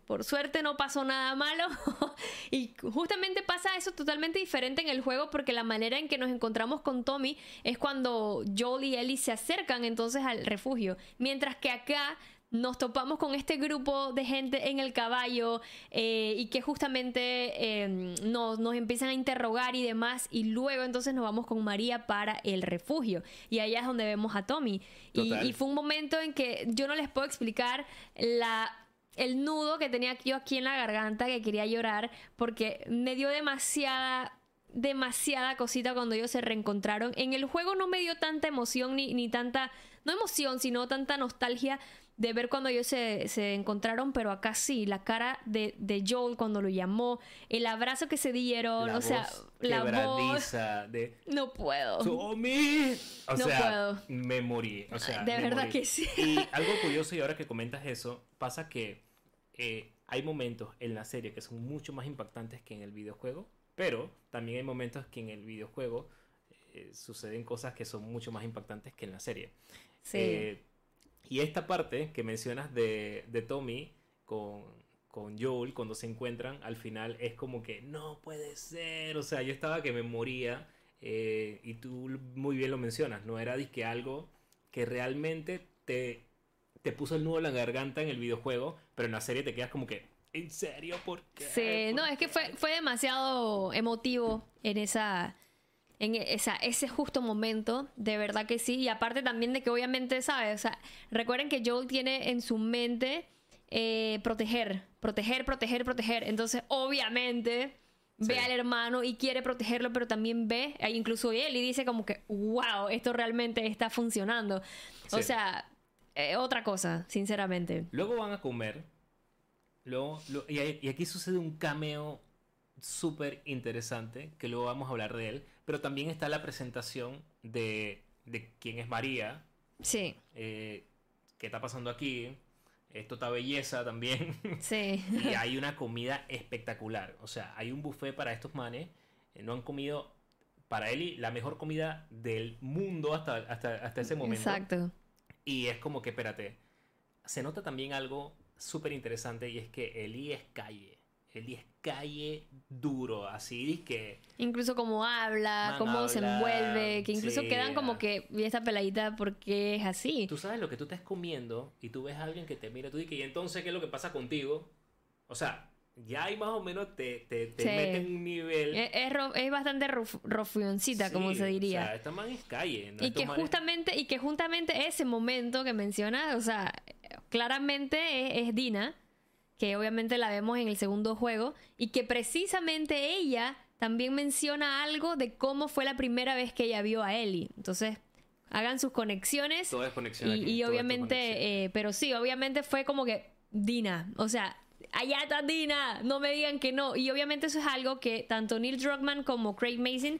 por suerte no pasó nada malo. *laughs* y justamente pasa eso totalmente diferente en el juego porque la manera en que nos encontramos con Tommy es cuando Joel y Ellie se acercan entonces al refugio. Mientras que acá nos topamos con este grupo de gente en el caballo eh, y que justamente eh, nos, nos empiezan a interrogar y demás y luego entonces nos vamos con María para el refugio. Y allá es donde vemos a Tommy. Y, y fue un momento en que yo no les puedo explicar la el nudo que tenía yo aquí en la garganta que quería llorar porque me dio demasiada demasiada cosita cuando ellos se reencontraron. En el juego no me dio tanta emoción ni, ni tanta, no emoción, sino tanta nostalgia de ver cuando ellos se, se encontraron, pero acá sí, la cara de, de Joel cuando lo llamó, el abrazo que se dieron, La o sea, la voz... de No puedo. Tommy. O No sea, puedo. me morí. O sea, De verdad morí. que sí. Y algo curioso, y ahora que comentas eso, pasa que eh, hay momentos en la serie que son mucho más impactantes que en el videojuego, pero también hay momentos que en el videojuego eh, suceden cosas que son mucho más impactantes que en la serie. Sí. Eh, y esta parte que mencionas de, de Tommy con, con Joel cuando se encuentran, al final es como que no puede ser. O sea, yo estaba que me moría. eh, y tú muy bien lo mencionas, no era disque algo que realmente te, te puso el nudo en la garganta en el videojuego, pero en la serie te quedas como que, ¿en serio? ¿Por qué? Sí, no, ¿Por es que qué?". fue, fue demasiado emotivo en esa. En esa, ese justo momento, de verdad que sí. Y aparte también de que obviamente, ¿sabes? O sea, recuerden que Joel tiene en su mente eh, proteger, proteger, proteger, proteger. Entonces, obviamente, ve al hermano y quiere protegerlo, pero también ve, e incluso él, y dice como que, wow, esto realmente está funcionando. O sea, eh, otra cosa, sinceramente. Luego van a comer. Luego, lo- y, y aquí sucede un cameo súper interesante, que luego vamos a hablar de él. Pero también está la presentación de, de quién es María, Sí, eh, qué está pasando aquí, esto está belleza también. *laughs* sí. y *laughs* hay una comida espectacular. O sea, hay un buffet para estos manes. eh, no han comido, para Eli, la mejor comida del mundo hasta, hasta, hasta ese momento. Exacto. Y es como que, espérate, se nota también algo súper interesante y es que Eli es calle. Eli es calle duro, así que... Incluso cómo habla, cómo se habla, envuelve, que incluso sí, quedan como que, y esta peladita, porque es así? Tú sabes lo que tú estás comiendo y tú ves a alguien que te mira, tú dices, ¿y entonces qué es lo que pasa contigo? O sea, ya ahí más o menos te, te, te Sí. mete en un nivel... Es, es ro- es bastante rofioncita, como Sí, se diría. O sea, esta man es calle. ¿no? y que justamente, y que justamente ese momento que mencionas, o sea, claramente es, es Dina, que obviamente la vemos en el segundo juego, y que precisamente ella también menciona algo de cómo fue la primera vez que ella vio a Ellie. Entonces, hagan sus conexiones. Todo es conexión Y, aquí, y obviamente, conexión. eh, pero sí, obviamente fue como que Dina, o sea, allá está Dina, no me digan que no. Y obviamente eso es algo que tanto Neil Druckmann como Craig Mason,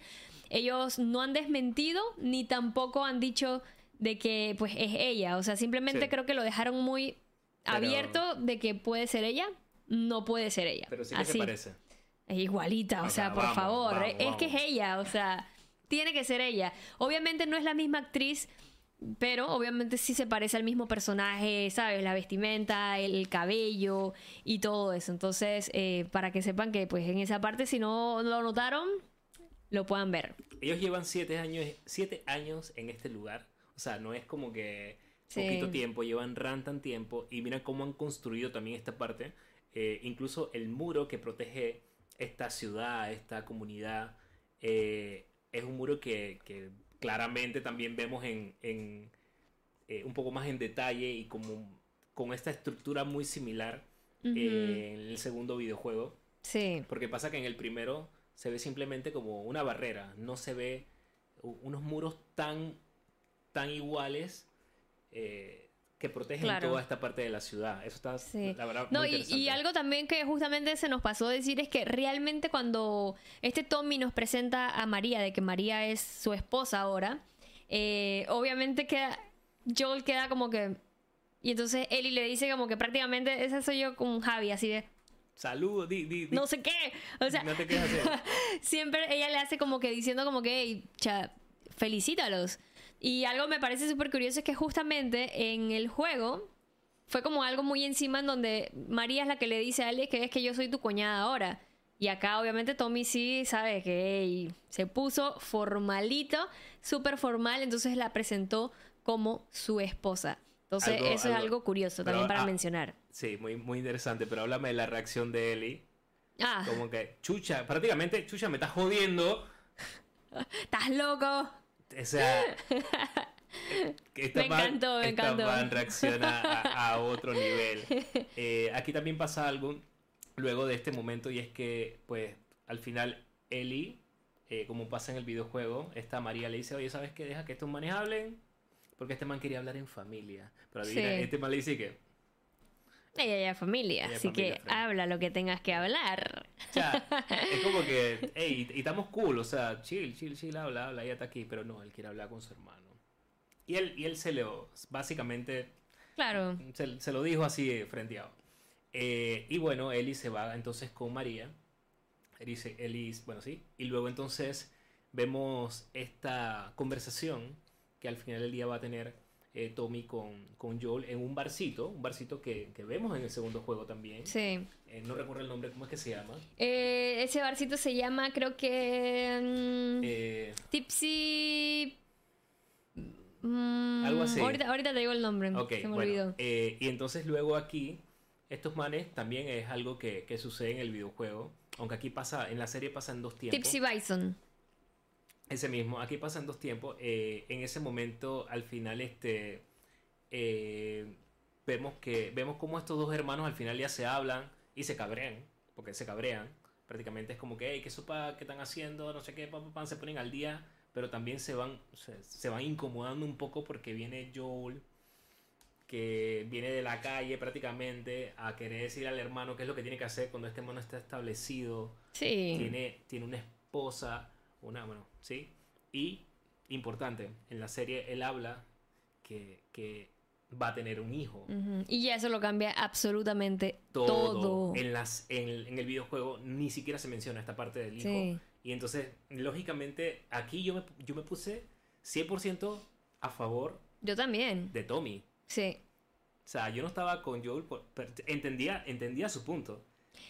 ellos no han desmentido ni tampoco han dicho de que pues es ella. O sea, simplemente Sí. creo que lo dejaron muy Pero- abierto de que puede ser ella, no puede ser ella. Pero sí que Así. te parece. Es igualita, o, O sea, sea, por vamos, favor. vamos, es que es ella, o sea, tiene que ser ella. Obviamente no es la misma actriz pero obviamente sí se parece al mismo personaje, ¿sabes? La vestimenta, el cabello y todo eso. Entonces, eh, para que sepan que pues en esa parte, si no lo notaron, lo puedan ver. Ellos llevan siete años, siete años en este lugar. O sea, no es como que Sí. poquito tiempo, llevan rantan tiempo y mira cómo han construido también esta parte. Eh, incluso el muro que protege esta ciudad, esta comunidad, eh, es un muro que, que claramente también vemos en, en, eh, un poco más en detalle y como con esta estructura muy similar eh, en el segundo videojuego. Sí. Porque pasa que en el primero se ve simplemente como una barrera, no se ve unos muros tan, tan iguales eh, que protegen Claro. toda esta parte de la ciudad. Eso está, Sí. la verdad, No, muy y, y interesante. algo también que justamente se nos pasó decir es que realmente cuando este Tommy nos presenta a María, de que María es su esposa ahora, eh, obviamente queda, Joel queda como que... Y entonces Ellie le dice como que prácticamente esa soy yo con Javi, así de, Saludos, di, di, di. no sé qué. O sea, No te quedes así. *laughs* siempre ella le hace como que diciendo como que, "Ey, cha, felicítalos. Y algo me parece súper curioso es que justamente en el juego fue como algo muy encima en donde María es la que le dice a Alex que es que yo soy tu cuñada ahora. Y acá obviamente Tommy sí sabe que se puso formalito, súper formal, entonces la presentó como su esposa. Entonces Algo- eso es algo- curioso también para ah, mencionar. Sí, muy, muy interesante, pero háblame de la reacción de Ellie. Ah, Como que, chucha, prácticamente, chucha, me estás jodiendo. *laughs* ¿estás loco? O sea, que *laughs* esta Me man- encantó, me esta encantó. man reacciona a, *laughs* a otro nivel. *laughs* Eh, aquí también pasa algo luego de este momento y es que, pues, al final Ellie, eh, como pasa en el videojuego, esta María le dice, oye, ¿sabes qué? Deja que estos manes hablen, porque este man quería hablar en familia. Pero adivina, Sí. este man le dice que, Ella ya es familia, Ella así familia, que habla lo que tengas que hablar. o sea, es como que, *laughs* hey, y estamos cool, o sea, chill, chill, chill, habla, habla, ella está aquí, pero no, él quiere hablar con su hermano. Y él, y él se lo, básicamente, Claro. se, se lo dijo así eh, frenteado. Eh, y bueno, Eli se va entonces con María. Se- Eli- bueno, sí. Y luego entonces vemos esta conversación que al final del día va a tener eh, Tommy con, con Joel en un barcito, un barcito que, que vemos en el segundo juego también. Sí. Eh, no recuerdo el nombre, ¿cómo es que se llama? Eh, ese barcito se llama, creo que. mm, Tipsy. mm, Algo así. Ahorita, ahorita te digo el nombre. ok, se me bueno, olvidó. y entonces luego aquí, estos manes también es algo que, que sucede en el videojuego. Aunque aquí pasa, en la serie pasa en dos tiempos. Tipsy Bison. Ese mismo, aquí pasan dos tiempos. eh, en ese momento, al final, este eh, vemos que vemos como estos dos hermanos al final ya se hablan y se cabrean, porque se cabrean. Prácticamente es como que, hey, ¿qué sopa que están haciendo? No sé qué, pam, pam, pam, se ponen al día, pero también se van, se, se van incomodando un poco porque viene Joel, que viene de la calle prácticamente a querer decir al hermano qué es lo que tiene que hacer cuando este hermano está establecido Sí. tiene, tiene una esposa, una, bueno, ¿sí? Y, importante, en la serie él habla que, que va a tener un hijo. Y ya eso lo cambia absolutamente Todo. todo. En, las, en, el, en el videojuego ni siquiera se menciona esta parte del hijo. Sí. Y entonces, lógicamente, aquí yo me, yo me puse 100% a favor Yo también. de Tommy. Sí. O sea, yo no estaba con Joel, por- pero entendía, entendía su punto.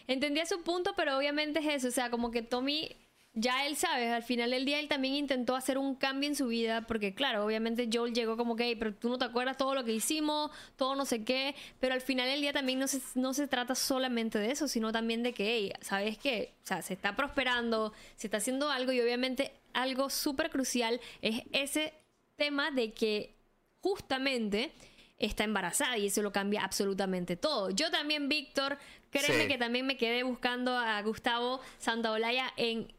Entendía su punto, pero obviamente es eso. O sea, como que Tommy, ya él sabe, al final del día él también intentó hacer un cambio en su vida, porque claro, obviamente Joel llegó como que, "Ey, pero tú no te acuerdas todo lo que hicimos, todo no sé qué, pero al final del día también no se, no se trata solamente de eso, sino también de que, hey, ¿sabes qué? O sea, se está prosperando, se está haciendo algo y obviamente algo súper crucial es ese tema de que justamente está embarazada y eso lo cambia absolutamente todo. Yo también, Víctor, créeme Sí. que también me quedé buscando a Gustavo Santaolalla en,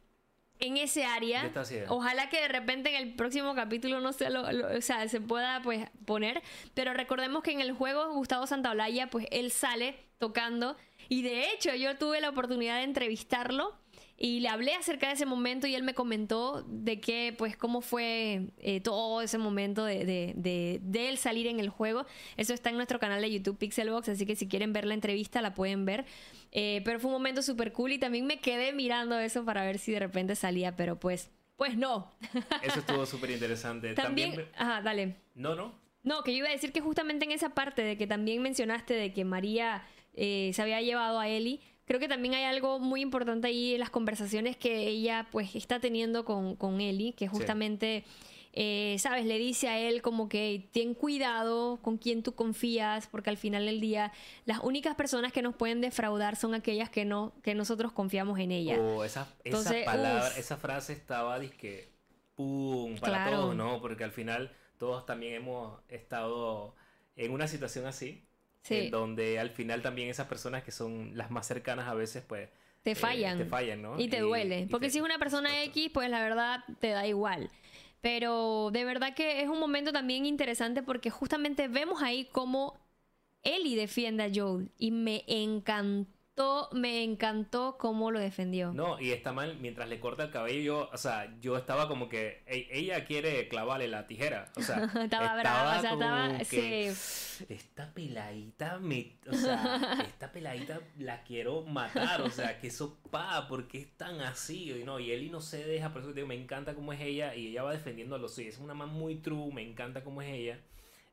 en ese área. Ojalá que de repente en el próximo capítulo no se lo, lo- o sea, se pueda pues poner, pero recordemos que en el juego Gustavo Santaolalla pues él sale tocando. Y de hecho yo tuve la oportunidad de entrevistarlo y le hablé acerca de ese momento y él me comentó de que, pues, cómo fue eh, todo ese momento de, de, de- de él salir en el juego. Eso está en nuestro canal de YouTube Pixelbox, así que si quieren ver la entrevista la pueden ver. Eh, pero fue un momento súper cool y también me quedé mirando eso para ver si de repente salía, pero pues pues no. *laughs* Eso estuvo súper interesante. También, También, ajá, dale. No, no. No, que yo iba a decir que justamente en esa parte de que también mencionaste de que María eh, se había llevado a Eli, creo que también hay algo muy importante ahí en las conversaciones que ella pues está teniendo con, con Eli, que justamente, eh, sabes, le dice a él como que ten cuidado con quien tú confías, porque al final del día las únicas personas que nos pueden defraudar son aquellas que no, que nosotros confiamos en ella. O esa, esa Entonces, palabra, uf. esa frase estaba disque pum para Claro. todos, ¿no? Porque al final todos también hemos estado en una situación así. Sí. En donde al final también esas personas que son las más cercanas a veces, pues. te eh, fallan. te fallan, ¿no? Y te duele. y Porque te- si es una persona. X, pues la verdad te da igual. Pero de verdad que es un momento también interesante porque justamente vemos ahí cómo Ellie defiende a Joel. Y me encantó, me encantó cómo lo defendió. No, y está mal mientras le corta el cabello. O sea, yo estaba como que e- ella quiere clavarle la tijera. O sea, *laughs* Estaba brava, o sea, estaba- que, Esta peladita me. O sea, *laughs* esta peladita la quiero matar. O sea, que eso pa, porque es tan así? Y, no, y Eli no se deja, por eso te digo, me encanta cómo es ella. Y ella va defendiendo a los suyos. Es una man muy true, me encanta cómo es ella.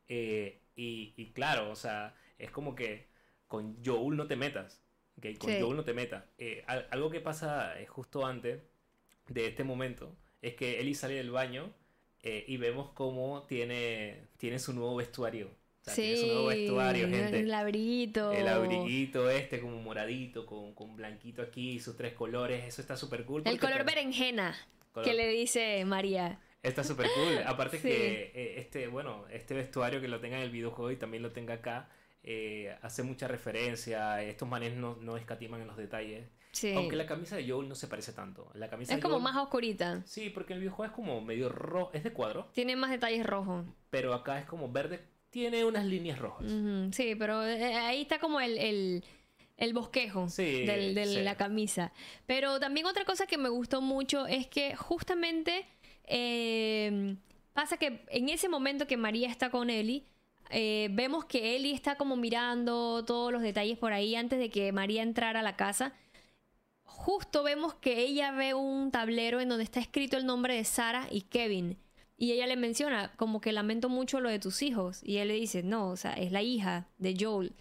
Eh, y, y claro, o sea, es como que con Joel no te metas. ¿Ok? Con Sí. Joel no te metas. Eh, al- algo que pasa eh, justo antes de este momento es que Ellie sale del baño eh, y vemos cómo tiene, tiene su nuevo vestuario. O sea, tiene su nuevo vestuario, gente. el abriguito. El abriguito este como moradito, con, con blanquito aquí, sus tres colores, eso está súper cool. El color berenjena color- que le dice María. Está súper cool. *laughs* Aparte Sí. que eh, este, bueno, este vestuario que lo tenga en el videojuego y también lo tenga acá, eh, hace mucha referencia. Estos manes no, no escatiman en los detalles. Sí. Aunque la camisa de Joel no se parece tanto. La camisa Es de como Joel- más oscurita. Sí, porque el videojuego es como medio rojo, es de cuadro, Tiene más detalles rojos. pero acá es como verde, tiene unas líneas rojas. Sí, pero eh, ahí está como el, el, el bosquejo Sí, del- de sí. la camisa. Pero también otra cosa que me gustó mucho es que justamente eh, pasa que en ese momento que María está con Eli, eh, vemos que Eli está como mirando todos los detalles por ahí antes de que María entrara a la casa. Justo vemos que ella ve un tablero en donde está escrito el nombre de Sara y Kevin. Y ella le menciona como que lamento mucho lo de tus hijos. Y él le dice, no, o sea, es la hija de Joel.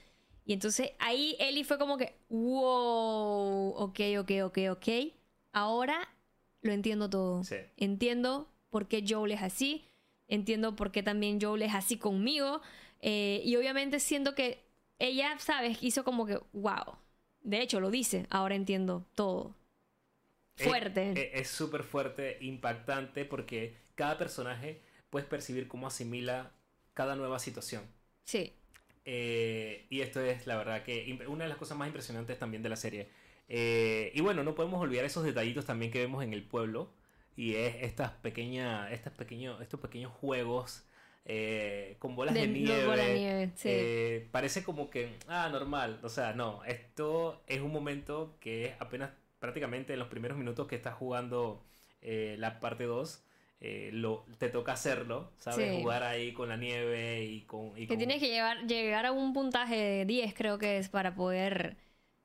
Y entonces ahí Ellie fue como que, wow, ok, ok, ok, ok. Ahora lo entiendo todo. Sí. Entiendo por qué Joel es así. Entiendo por qué también Joel es así conmigo. Eh, y obviamente siento que ella, ¿sabes? Hizo como que, wow. De hecho, lo dice. Ahora entiendo todo. Fuerte. eh, Es súper fuerte, impactante, porque cada personaje puedes percibir cómo asimila cada nueva situación. Sí. Eh, y esto es la verdad que una de las cosas más impresionantes también de la serie. Eh, y bueno, no podemos olvidar esos detallitos también que vemos en el pueblo. Y es estas pequeñas, estas pequeños, estos pequeños juegos eh, con bolas de, De- nieve. bola de nieve, sí. Eh, parece como que, ah, normal. O sea, no, esto es un momento que es apenas prácticamente en los primeros minutos que estás jugando eh, la parte 2. eh, lo, te toca hacerlo, ¿sabes? Sí. Jugar ahí con la nieve y con... y Que con- tienes que llevar, llegar a un puntaje de 10, creo que es, para poder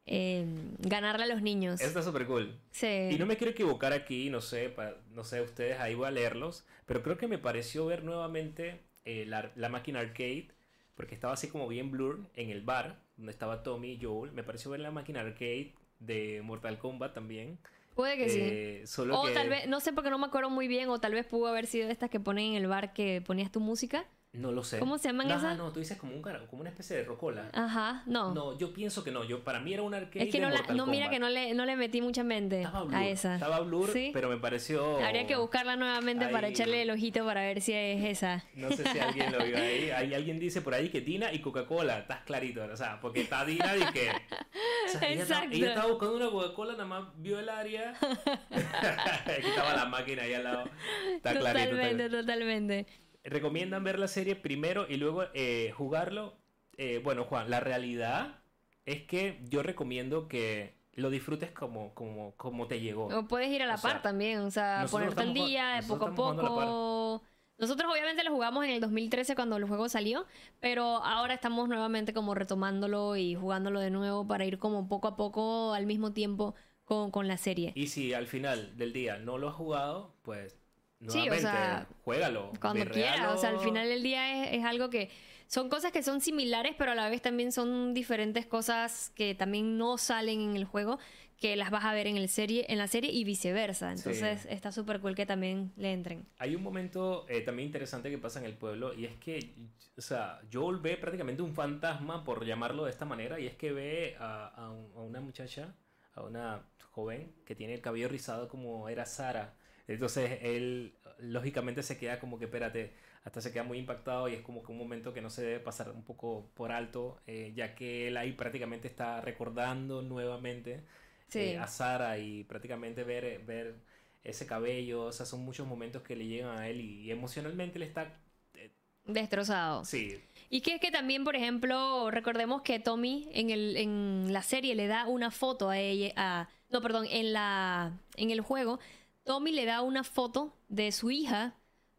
eh, ganarle a los niños. Eso está súper cool. Sí. Y no me quiero equivocar aquí, no sé, pa- no sé ustedes, ahí voy a leerlos, pero creo que me pareció ver nuevamente eh, la, la máquina arcade, porque estaba así como bien blur en el bar, donde estaba Tommy y Joel. Me pareció ver la máquina arcade de Mortal Kombat también. Puede que sí. Eh, solo O que tal vez, no sé porque no me acuerdo muy bien, o tal vez pudo haber sido estas que ponen en el bar que ponías tu música. No lo sé. ¿Cómo se llaman no, esas? No, tú dices como, un, como una especie de rocola. Ajá, no. No, yo pienso que no. Yo, para mí era un arcade es que de no, la- mira que no le, no le metí mucha mente Estaba blur, a esa. Estaba blur, Sí. pero me pareció... Habría que buscarla nuevamente para echarle el ojito para ver si es esa. No sé si alguien lo vio ahí. Hay alguien dice por ahí que Dina y Coca-Cola. Estás clarito, o sea, porque está Dina y que. o sea, ella, estaba, Exacto. ella estaba buscando una Coca-Cola, nada más vio el área. *laughs* Aquí estaba la máquina ahí al lado. Está clarito. totalmente, totalmente. Recomiendan ver la serie primero y luego eh, jugarlo. Eh, bueno, Juan, la realidad es que yo recomiendo que lo disfrutes como, como, como te llegó. O puedes ir a la O sea, par también, o sea, ponerte al día de poco a poco. Nosotros obviamente lo jugamos en el 2013 cuando el juego salió, pero ahora estamos nuevamente como retomándolo y jugándolo de nuevo para ir como poco a poco al mismo tiempo con, con la serie. Y si al final del día no lo has jugado, pues Sí, o sea, juégalo. Cuando quieras, o sea, al final del día es, es algo que son cosas que son similares, pero a la vez también son diferentes cosas que también no salen en el juego, que las vas a ver en el serie, en la serie y viceversa. Entonces está súper cool que también le entren. Hay un momento eh, también interesante que pasa en el pueblo y es que, o sea, Joel ve prácticamente un fantasma, por llamarlo de esta manera, y es que ve a, a un- a una muchacha, a una joven que tiene el cabello rizado como era Sara. Entonces él lógicamente se queda como que, espérate, hasta se queda muy impactado y es como que un momento que no se debe pasar un poco por alto, eh, ya que él ahí prácticamente está recordando nuevamente Sí. eh, a Sara y prácticamente ver, ver ese cabello, o sea, son muchos momentos que le llegan a él y, emocionalmente él está... Destrozado. Sí, Y que es que también, por ejemplo, recordemos que Tommy en, el, en la serie le da una foto a ella, a, no, perdón, en, la, en el juego, Tommy le da una foto de su hija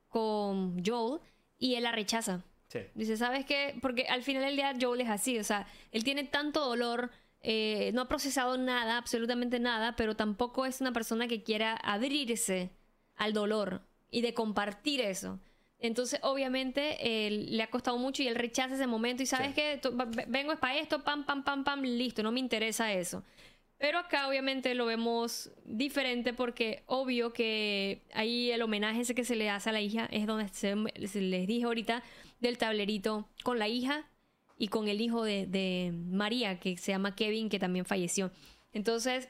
con Joel y él la rechaza. sí, Dice, ¿sabes qué? Porque al final del día Joel es así, o sea, él tiene tanto dolor, eh, no ha procesado nada, absolutamente nada, pero tampoco es una persona que quiera abrirse al dolor y de compartir eso. Entonces, obviamente, le ha costado mucho y él rechaza ese momento y sabes Sí. que vengo es para esto, pam, pam, pam, pam, listo, no me interesa eso. Pero acá obviamente lo vemos diferente porque obvio que ahí el homenaje ese que se le hace a la hija es donde se, les dije ahorita del tablerito con la hija y con el hijo de, María que se llama Kevin que también falleció. Entonces,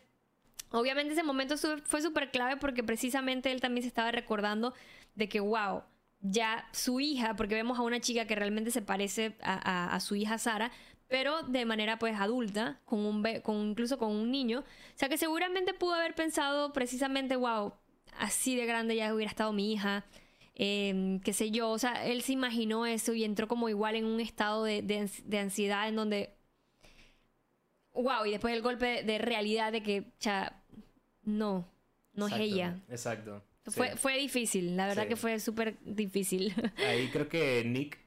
obviamente ese momento fue súper clave porque precisamente él también se estaba recordando de que, wow, ya su hija, porque vemos a una chica que realmente se parece a su hija Sara, pero de manera pues adulta, con un be- con, incluso con un niño. O sea que seguramente pudo haber pensado precisamente, wow, así de grande ya hubiera estado mi hija, eh, qué sé yo. O sea, él se imaginó eso y entró como igual en un estado de, de ans- de ansiedad en donde, wow, y después el golpe de realidad de que, cha, no, no exacto, es ella. Exacto. Fue, sí. fue difícil, la verdad Sí. que fue súper difícil. Ahí creo que Nick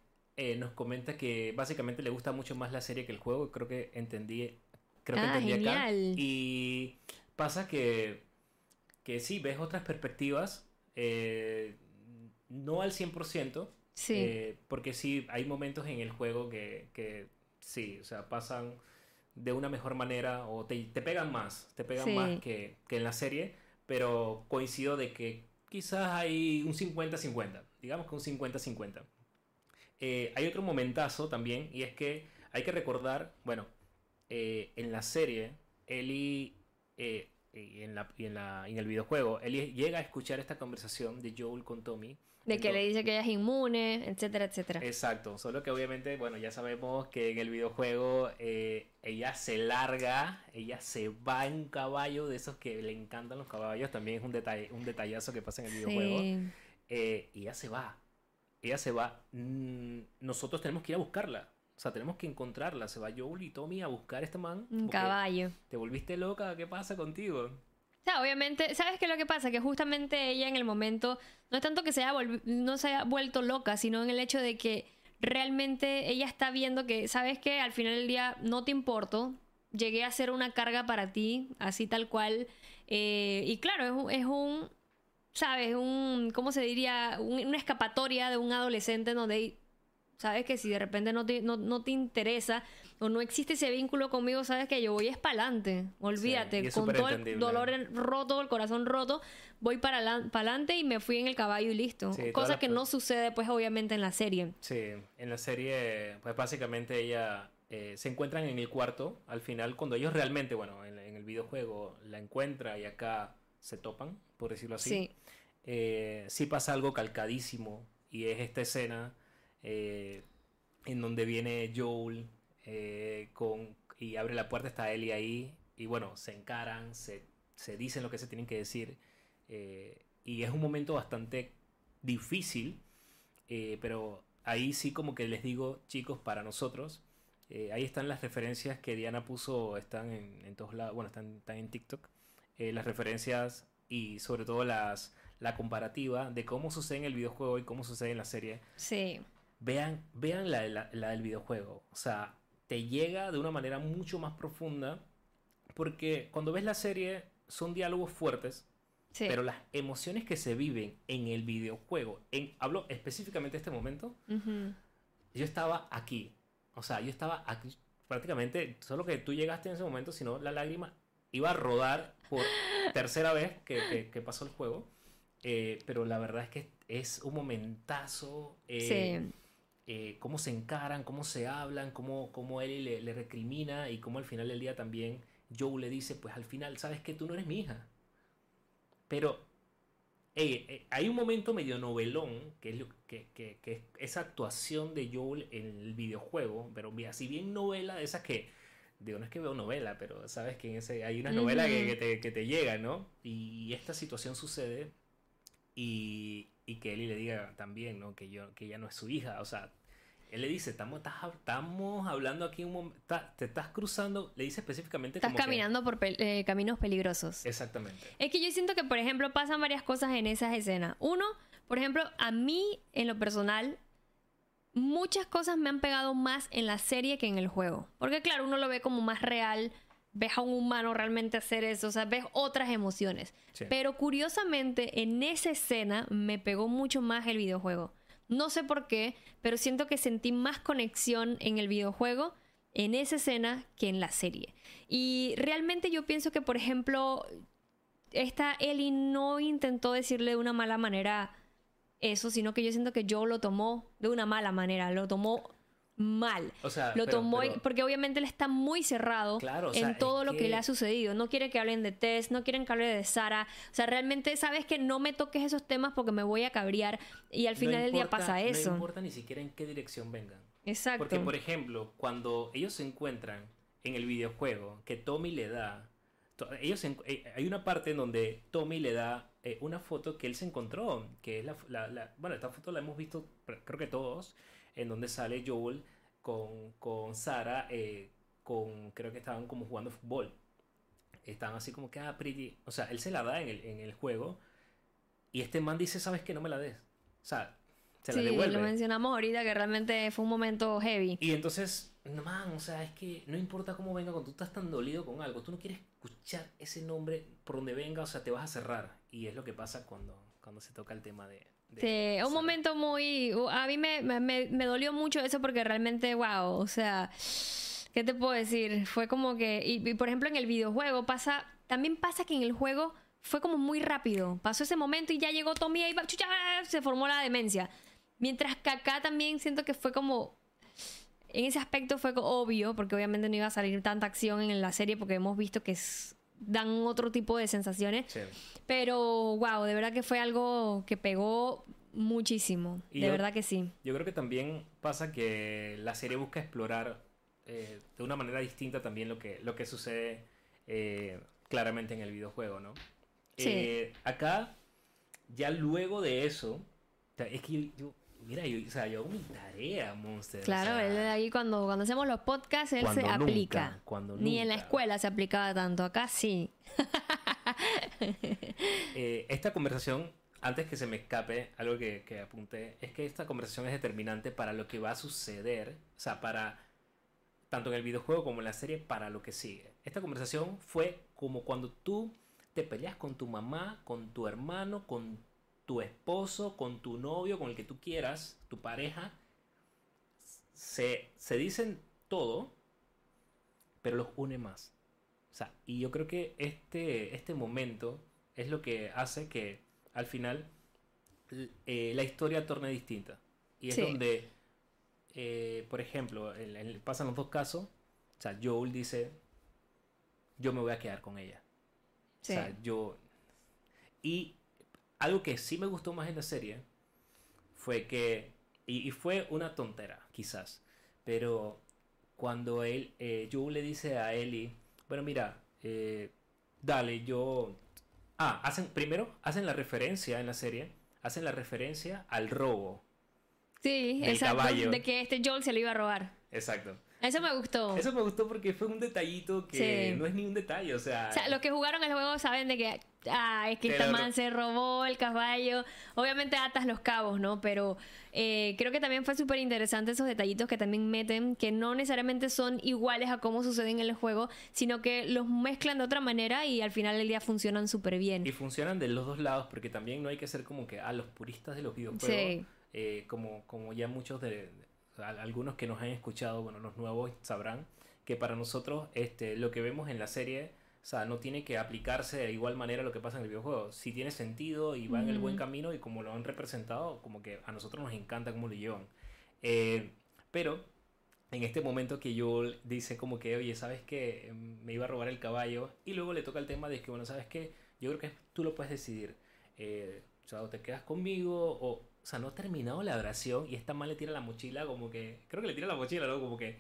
eh, nos comenta que básicamente le gusta mucho más la serie que el juego. Creo que entendí, creo que Ah, entendí acá. genial. Y pasa que, que sí, ves otras perspectivas, eh, no al 100%, Sí. eh, porque sí, hay momentos en el juego que, que sí, o sea, pasan de una mejor manera o te, te pegan más, te pegan Sí. más que, que en la serie, pero coincido de que quizás hay un 50-50, digamos que un 50-50. Eh, hay otro momentazo también, y es que hay que recordar, bueno, eh, en la serie, Ellie, eh, y en, la, y en, la- en el videojuego, Ellie llega a escuchar esta conversación de Joel con Tommy. de que le dice que ella es inmune, etcétera, etcétera. Exacto, solo que obviamente, bueno, ya sabemos que en el videojuego ella se larga, ella se va en un caballo de esos que le encantan los caballos, también es un, detalle, un detallazo que pasa en el videojuego. Sí. Y ella se va, ella se va, Mm, nosotros tenemos que ir a buscarla, o sea, tenemos que encontrarla, se va Joel y Tommy a buscar a este man. Un caballo. ¿Te volviste loca? ¿Qué pasa contigo? O sea, obviamente, ¿sabes qué es lo que pasa? Que justamente ella en el momento, no es tanto que se haya, no se haya vuelto loca, sino en el hecho de que realmente ella está viendo que, ¿sabes qué? Al final del día no te importo, llegué a ser una carga para ti, así tal cual. eh, y claro, es es un, ¿sabes? Un, ¿cómo se diría? Un- una escapatoria de un adolescente en donde, ¿sabes? Que si de repente no te, no, no te interesa o no existe ese vínculo conmigo, ¿sabes? Que yo voy es para adelante. Olvídate, es con todo el dolor roto, el corazón roto, voy para adelante y me fui en el caballo y listo. Sí, Cosa que no sucede, pues, obviamente en la serie. Sí, en la serie, pues básicamente ella eh, se encuentran en el cuarto. Al final, cuando ellos realmente, bueno, en, en el videojuego la encuentra y acá se topan, por decirlo así. Sí. eh, sí pasa algo calcadísimo y es esta escena eh, en donde viene Joel eh, con, y abre la puerta, está Ellie ahí y bueno, se encaran, se, se dicen lo que se tienen que decir y es un momento bastante difícil, pero ahí sí como que les digo, chicos, para nosotros, ahí están las referencias que Diana puso, están en, en todos lados, bueno, están, están en TikTok, las referencias y sobre todo las, la comparativa de cómo sucede en el videojuego y cómo sucede en la serie. Sí. Vean, vean la, la- la del videojuego. O sea, te llega de una manera mucho más profunda. Porque cuando ves la serie, son diálogos fuertes, Sí. pero las emociones que se viven en el videojuego, en, hablo específicamente de este momento, yo estaba aquí. O sea, yo estaba aquí prácticamente, solo que tú llegaste en ese momento, sino la lágrima iba a rodar por tercera vez que, que- que pasó el juego. Eh, pero la verdad es que es un momentazo. eh, Sí. eh, cómo se encaran, cómo se hablan, cómo, cómo él le, le recrimina y cómo al final del día también Joe le dice, pues al final, sabes que tú no eres mi hija. Pero eh, hay un momento medio novelón, que es, lo, que, que- que es esa actuación de Joel en el videojuego, pero si bien novela de esas que, digo, no es que veo novela, pero sabes que en ese, hay unas novelas que, te, que te llegan, ¿no? Y esta situación sucede y, y que Ellie le diga también, ¿no? Que, yo, que ella no es su hija, o sea, él le dice, estamos, estamos hablando aquí un momento, te estás cruzando, le dice específicamente Estás como que- caminando por pel- eh, caminos peligrosos. exactamente. Es que yo siento que, por ejemplo, pasan varias cosas en esas escenas. Uno, por ejemplo, a mí, en lo personal, muchas cosas me han pegado más en la serie que en el juego. Porque, claro, uno lo ve como más real, ves a un humano realmente hacer eso, o sea, ves otras emociones. Sí. Pero curiosamente, en esa escena me pegó mucho más el videojuego. No sé por qué, pero siento que sentí más conexión en el videojuego en esa escena que en la serie. Y realmente yo pienso que, por ejemplo, esta Ellie no intentó decirle de una mala manera eso, sino que yo siento que Joe lo tomó de una mala manera, lo tomó mal. O sea, Lo pero- tomó pero- porque obviamente él está muy cerrado Claro, o sea, en todo lo que... que- le ha sucedido. No quiere que hablen de Tess, no quieren que hable de Sara. O sea, realmente sabes que no me toques esos temas porque me voy a cabrear y al no final del día pasa eso. No importa ni siquiera en qué dirección vengan. Exacto. Porque, por ejemplo, cuando ellos se encuentran en el videojuego, que Tommy le da. Ellos encu- eh, hay una parte en donde Tommy le da eh, una foto que él se encontró, que es la, la- la- Bueno, esta foto la hemos visto, creo que todos, en donde sale Joel con, con Sara, eh, con, creo que estaban como jugando fútbol. Estaban así como que, ah, pretty. O sea, él se la da en el, en el juego y este man dice, ¿sabes qué? No me la des. O sea, se la sí, devuelve. lo mencionamos ahorita que realmente fue un momento heavy. Y entonces, no man, o sea, es que no importa cómo venga, cuando tú estás tan dolido con algo, tú no quieres escuchar ese nombre por donde venga, o sea, te vas a cerrar. Y es lo que pasa cuando, cuando se toca el tema de... de Sí, es un momento muy... A mí me, me, me- dolió mucho eso porque realmente, wow, o sea, ¿qué te puedo decir? Fue como que... Y, y, por ejemplo en el videojuego pasa... También pasa que en el juego fue como muy rápido. Pasó ese momento y ya llegó Tommy y se formó la demencia. Mientras que acá también siento que fue como... En ese aspecto fue obvio, porque obviamente no iba a salir tanta acción en la serie porque hemos visto que es- dan otro tipo de sensaciones. Sí. Pero, wow, de verdad que fue algo que pegó muchísimo. Y de yo- verdad que sí. Yo creo que también pasa que la serie busca explorar eh, de una manera distinta también lo que, lo que sucede eh, claramente en el videojuego, ¿no? Sí. Eh, acá, ya luego de eso, es que yo- mira, yo, o sea, yo hago mi tarea, Monster. o Claro, sea, él de ahí cuando, cuando hacemos los podcasts, él se nunca, aplica. cuando Ni en la escuela se aplicaba tanto. Acá sí. *laughs* Eh, esta conversación, antes que se me escape, algo que, que apunté, es que esta conversación es determinante para lo que va a suceder, o sea, para tanto en el videojuego como en la serie, para lo que sigue. Esta conversación fue como cuando tú te peleas con tu mamá, con tu hermano, con tu esposo, con tu novio, con el que tú quieras, tu pareja. Se, se dicen todo, pero los une más. O sea, y yo creo que este, este momento es lo que hace que al final eh, la historia torne distinta. Y es Sí. donde, eh, por ejemplo, el- el- pasan los dos casos. O sea, Joel dice, yo me voy a quedar con ella. Sí. O sea, yo... Y algo que sí me gustó más en la serie fue que... Y, y fue una tontera, quizás. Pero cuando él, eh, Joel le dice a Ellie, bueno, mira, eh, dale, yo... Ah, hacen, primero hacen la referencia en la serie, hacen la referencia al robo. sí, del exacto. caballo. De que este Joel se lo iba a robar. Exacto. Eso me gustó. Eso me gustó porque fue un detallito que Sí. no es ni un detalle, o sea... O sea, los que jugaron el juego saben de que ah, es que Te esta lo- man se robó el caballo. Obviamente atas los cabos, ¿no? Pero eh, creo que también fue súper interesante esos detallitos que también meten, que no necesariamente son iguales a cómo suceden en el juego, sino que los mezclan de otra manera y al final del día funcionan súper bien. Y funcionan de los dos lados porque también no hay que ser como que a los puristas de los videojuegos, Sí. eh, como, como ya muchos de, de- algunos que nos han escuchado, bueno, los nuevos sabrán que para nosotros este, lo que vemos en la serie, o sea, no tiene que aplicarse de igual manera lo que pasa en el videojuego. Si tiene sentido y va en el buen camino y como lo han representado, como que a nosotros nos encanta cómo lo llevan. Eh, pero en este momento que Joel dice como que, oye, ¿sabes qué? Me iba a robar el caballo. Y luego le toca el tema de que, bueno, ¿sabes qué? Yo creo que tú lo puedes decidir. Eh, o sea, o te quedas conmigo o... O sea, no ha terminado la oración y esta mal le tira la mochila como que... Creo que le tira la mochila, ¿no? Como que...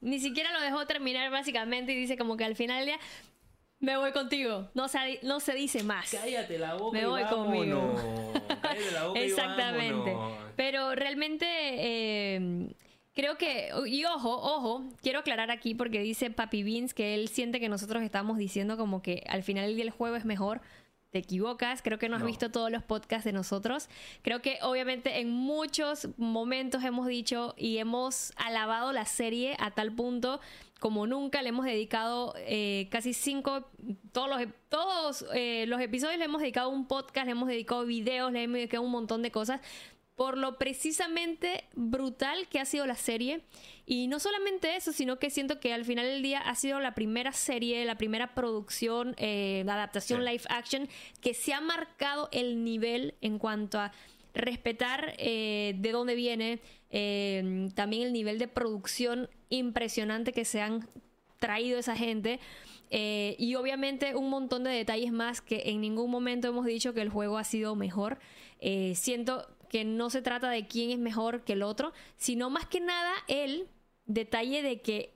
Ni siquiera lo dejó terminar básicamente y dice como que al final del día me voy contigo. No se, no se dice más. Cállate la boca Me y voy conmigo. Cállate la boca Exactamente. Pero realmente eh, creo que, y ojo, ojo, quiero aclarar aquí porque dice Papi Beans que él siente que nosotros estamos diciendo como que al final del juego es mejor. Te equivocas, creo que no has No. visto todos los podcasts de nosotros. Creo que obviamente en muchos momentos hemos dicho y hemos alabado la serie a tal punto como nunca. Le hemos dedicado eh, casi cinco, todos los, todos, eh, los episodios le hemos dedicado un podcast, le hemos dedicado videos, le hemos dedicado un montón de cosas por lo precisamente brutal que ha sido la serie. Y no solamente eso, sino que siento que al final del día ha sido la primera serie, la primera producción, eh, la adaptación Sí. live action, que se ha marcado el nivel en cuanto a respetar eh, de dónde viene, eh, también el nivel de producción impresionante que se han traído esa gente. eh, y obviamente un montón de detalles más que en ningún momento hemos dicho que el juego ha sido mejor. Eh, siento que no se trata de quién es mejor que el otro, sino más que nada el detalle de que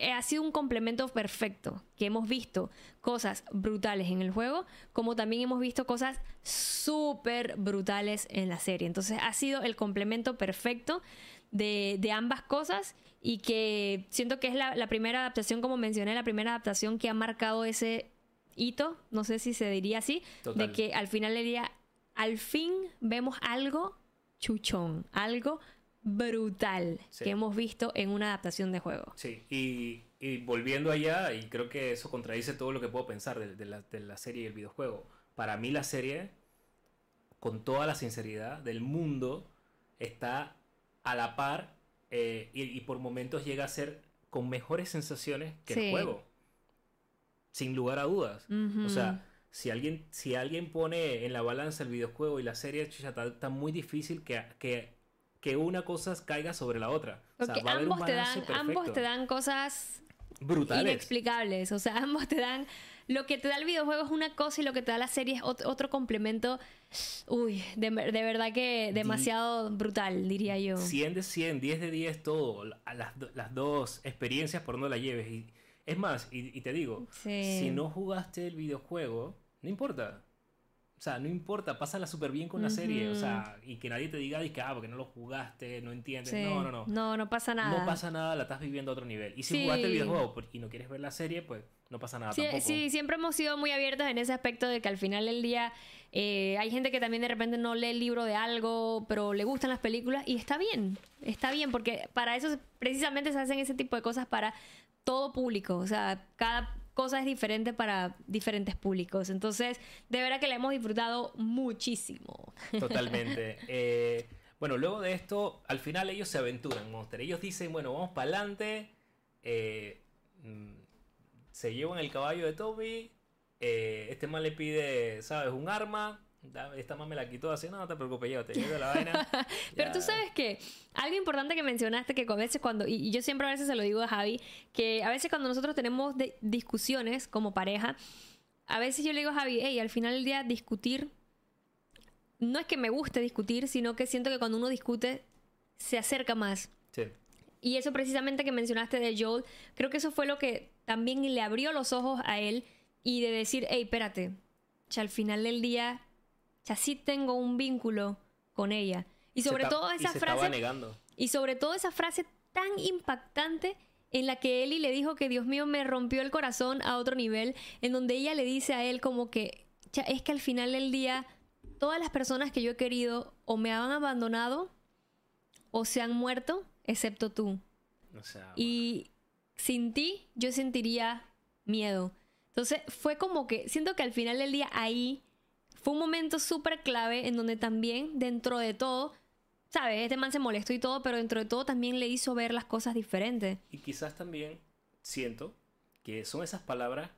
ha sido un complemento perfecto, que hemos visto cosas brutales en el juego, como también hemos visto cosas súper brutales en la serie. Entonces ha sido el complemento perfecto de ambas cosas y que siento que es la, la primera adaptación, como mencioné, la primera adaptación que ha marcado ese hito, no sé si se diría así, Total. de que al final del día, al fin vemos algo chuchón, algo brutal Sí. que hemos visto en una adaptación de juego. Sí, y, y volviendo allá, y creo que eso contradice todo lo que puedo pensar de, de la, de la serie y el videojuego. Para mí la serie, con toda la sinceridad del mundo, está a la par eh, y, y por momentos llega a ser con mejores sensaciones que Sí. el juego. Sin lugar a dudas. O sea, si alguien, si alguien pone en la balanza el videojuego y la serie, chucha, está, está muy difícil que, que, que una cosa caiga sobre la otra. O sea, va a haber un ambos te dan, ambos te dan cosas brutales. inexplicables. O sea, *laughs* ambos te dan. Lo que te da el videojuego es una cosa y lo que te da la serie es ot- otro complemento. Uy, de, de verdad que demasiado brutal, diría yo. 100 de 100, 10 de 10, todo. Las, las dos experiencias por donde la lleves. Y, es más, y, y te digo, Sí. si no jugaste el videojuego, no importa. O sea, no importa, pásala súper bien con la serie. O sea, y que nadie te diga, "Ay, que, ah, porque no lo jugaste, no entiendes. Sí. No, no, no. No, no pasa nada. No pasa nada, la estás viviendo a otro nivel. Y si Sí. jugaste el videojuego y no quieres ver la serie, pues no pasa nada Sí, tampoco. sí, siempre hemos sido muy abiertos en ese aspecto de que al final del día eh, hay gente que también de repente no lee el libro de algo, pero le gustan las películas y está bien, está bien, porque para eso precisamente se hacen ese tipo de cosas para todo público, o sea, cada cosa es diferente para diferentes públicos, entonces de verdad que la hemos disfrutado muchísimo. Totalmente. *laughs* Eh, bueno, luego de esto, al final ellos se aventuran, Monster. Ellos dicen, bueno, vamos para adelante. se llevan el caballo de Toby. eh, este man le pide, ¿sabes? Un arma. Esta man me la quitó así, no, no te preocupes, yo te llevo la vaina. *laughs* Pero tú sabes que algo importante que mencionaste que a veces cuando, y y yo siempre a veces se lo digo a Javi, que a veces cuando nosotros tenemos de- discusiones como pareja, a veces yo le digo a Javi, hey, al final del día discutir, no es que me guste discutir, sino que siento que cuando uno discute se acerca más. Sí. Y eso precisamente que mencionaste de Joel, creo que eso fue lo que también le abrió los ojos a él y de decir, hey, espérate, al final del día, ya sí tengo un vínculo con ella. Y sobre todo y esa se frase... negando. Y sobre todo esa frase tan impactante en la que Ellie le dijo que Dios mío me rompió el corazón a otro nivel, en donde ella le dice a él como que es que al final del día, todas las personas que yo he querido o me han abandonado o se han muerto, excepto tú. O sea, Y sin ti, yo sentiría miedo. Entonces, fue como que, siento que al final del día ahí fue un momento súper clave en donde también, dentro de todo, ¿sabes? Este man se molestó y todo, pero dentro de todo también le hizo ver las cosas diferentes. Y quizás también siento que son esas palabras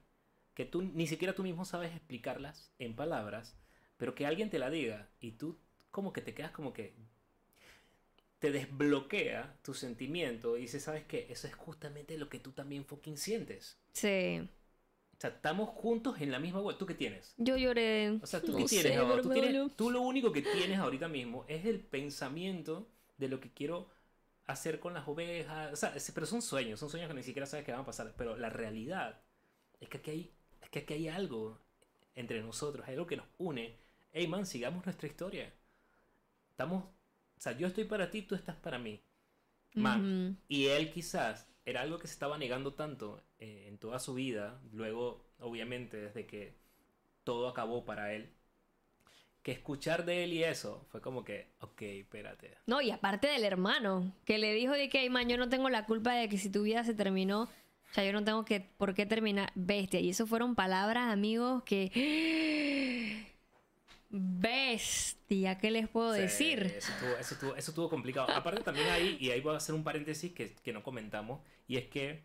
que tú ni siquiera tú mismo sabes explicarlas en palabras, pero que alguien te la diga y tú como que te quedas como que te desbloquea tu sentimiento y dices, ¿sabes qué? Eso es justamente lo que tú también fucking sientes. Sí. O sea, estamos juntos en la misma web. ¿Tú qué tienes? Yo lloré. O sea, ¿tú No qué tienes sé, ahora? pero Tú, tienes- tú lo único que tienes ahorita mismo es el pensamiento de lo que quiero hacer con las ovejas. O sea, pero son sueños, son sueños que ni siquiera sabes que van a pasar. Pero la realidad es que aquí hay, es que aquí hay algo entre nosotros, hay algo que nos une. Hey man, sigamos nuestra historia. Estamos, o sea, yo estoy para ti, tú estás para mí. Man, y él quizás era algo que se estaba negando tanto eh, en toda su vida, luego obviamente desde que todo acabó para él, que escuchar de él y eso fue como que, ok, espérate. No, y aparte del hermano, que le dijo de que, "Ay, man, yo no tengo la culpa de que si tu vida se terminó, o sea, yo no tengo que, por qué terminar, bestia. Y eso fueron palabras, amigos, que... Bestia, ¿qué les puedo Sí, decir? Eso estuvo, eso, estuvo, eso estuvo complicado. Aparte también ahí, y ahí voy a hacer un paréntesis que, que no comentamos, y es que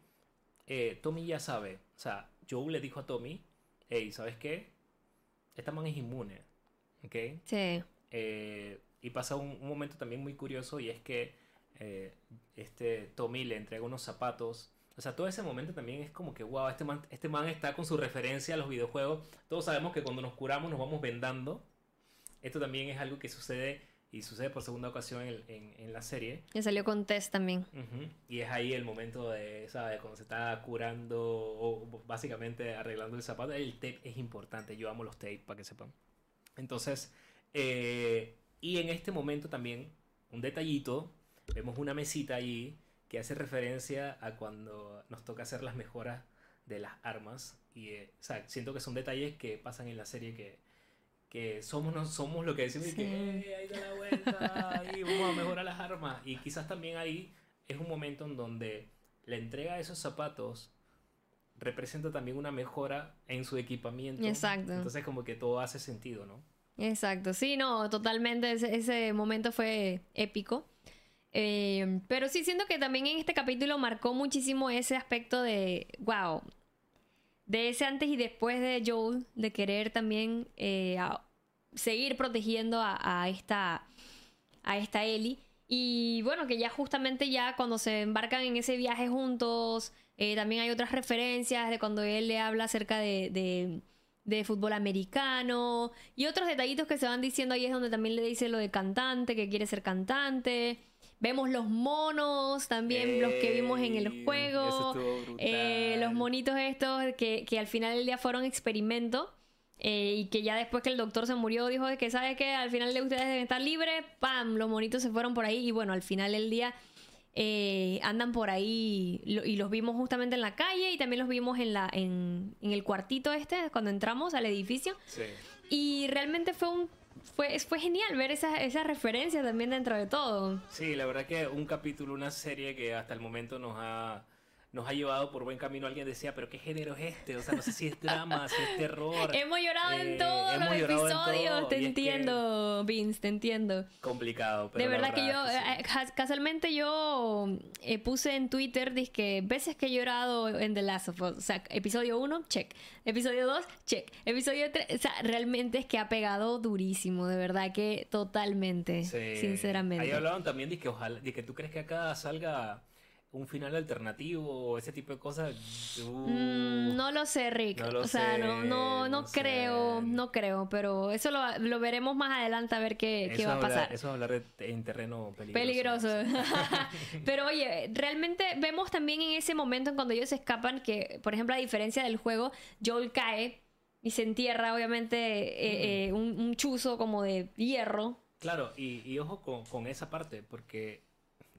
eh, Tommy ya sabe, o sea, Joe le dijo a Tommy, hey, ¿sabes qué? Esta man es inmune, ¿ok? Sí. Eh, y pasa un, un momento también muy curioso y es que eh, este Tommy le entrega unos zapatos. O sea, todo ese momento también es como que, wow, este man, este man está con su referencia a los videojuegos. Todos sabemos que cuando nos curamos nos vamos vendando. Esto también es algo que sucede y sucede por segunda ocasión en, en- en la serie. Y salió con Tess también. Ujú. Y es ahí el momento de, ¿sabes? Cuando se está curando o básicamente arreglando el zapato. El tape es importante. Yo amo los tapes, para que sepan. Entonces, eh, y en este momento también, un detallito, vemos una mesita allí que hace referencia a cuando nos toca hacer las mejoras de las armas. Y, eh, o sea, siento que son detalles que pasan en la serie que, que somos, no somos lo que decimos y que. "Eh, ahí da la vuelta, ahí vamos a mejorar las armas. Y quizás también ahí es un momento en donde la entrega de esos zapatos representa también una mejora en su equipamiento. Exacto. Entonces como que todo hace sentido, ¿no? Exacto, sí, no, totalmente, ese, ese momento fue épico. Eh, pero sí siento que también en este capítulo marcó muchísimo ese aspecto de, wow, de ese antes y después de Joel, de querer también eh, a- seguir protegiendo a, esta, a esta Ellie. Y bueno, que ya justamente ya cuando se embarcan en ese viaje juntos, eh, también hay otras referencias de cuando él le habla acerca de, de, de fútbol americano y otros detallitos que se van diciendo ahí es donde también le dice lo de cantante, que quiere ser cantante. Vemos los monos también, los que vimos en el juego. Eh, los monitos estos que, que al final del día fueron experimento. eh, y que ya después que el doctor se murió dijo que sabe que al final de ustedes deben estar libres, pam, los monitos se fueron por ahí y bueno, al final del día eh, andan por ahí y los vimos justamente en la calle y también los vimos en, la, en, en el cuartito este cuando entramos al edificio Sí. y realmente fue un fue, fue genial ver esas esas referencias también dentro de todo. Sí, la verdad que un capítulo, una serie que hasta el momento nos ha, nos ha llevado por buen camino. Alguien decía, pero ¿qué género es este? O sea, no sé si es drama, si es terror. *laughs* Hemos llorado Eh, en todos hemos los episodios, todo, te y es que- entiendo, Vince, te entiendo. Complicado, pero de verdad que yo, sí. eh, cas- casualmente yo eh, puse en Twitter, que veces que he llorado en The Last of Us. O sea, episodio 1, check. Episodio 2, check. Episodio 3, o sea, realmente es que ha pegado durísimo, de verdad que totalmente, Sí. sinceramente. Ahí hablaban también de que ojalá, de que tú crees que acá salga un final alternativo o ese tipo de cosas. Uh, Mm, no lo sé, Rick. No lo o sea, sé, no, no, no, no sé. creo, no creo, pero eso lo, lo veremos más adelante a ver qué, qué va a pasar. Eso es hablar de- en terreno peligroso. Peligroso. *laughs* Pero oye, realmente vemos también en ese momento en cuando ellos escapan que, por ejemplo, a diferencia del juego, Joel cae y se entierra, obviamente, eh, eh, un, un chuzo como de hierro. Claro, y, y ojo con, con esa parte, porque.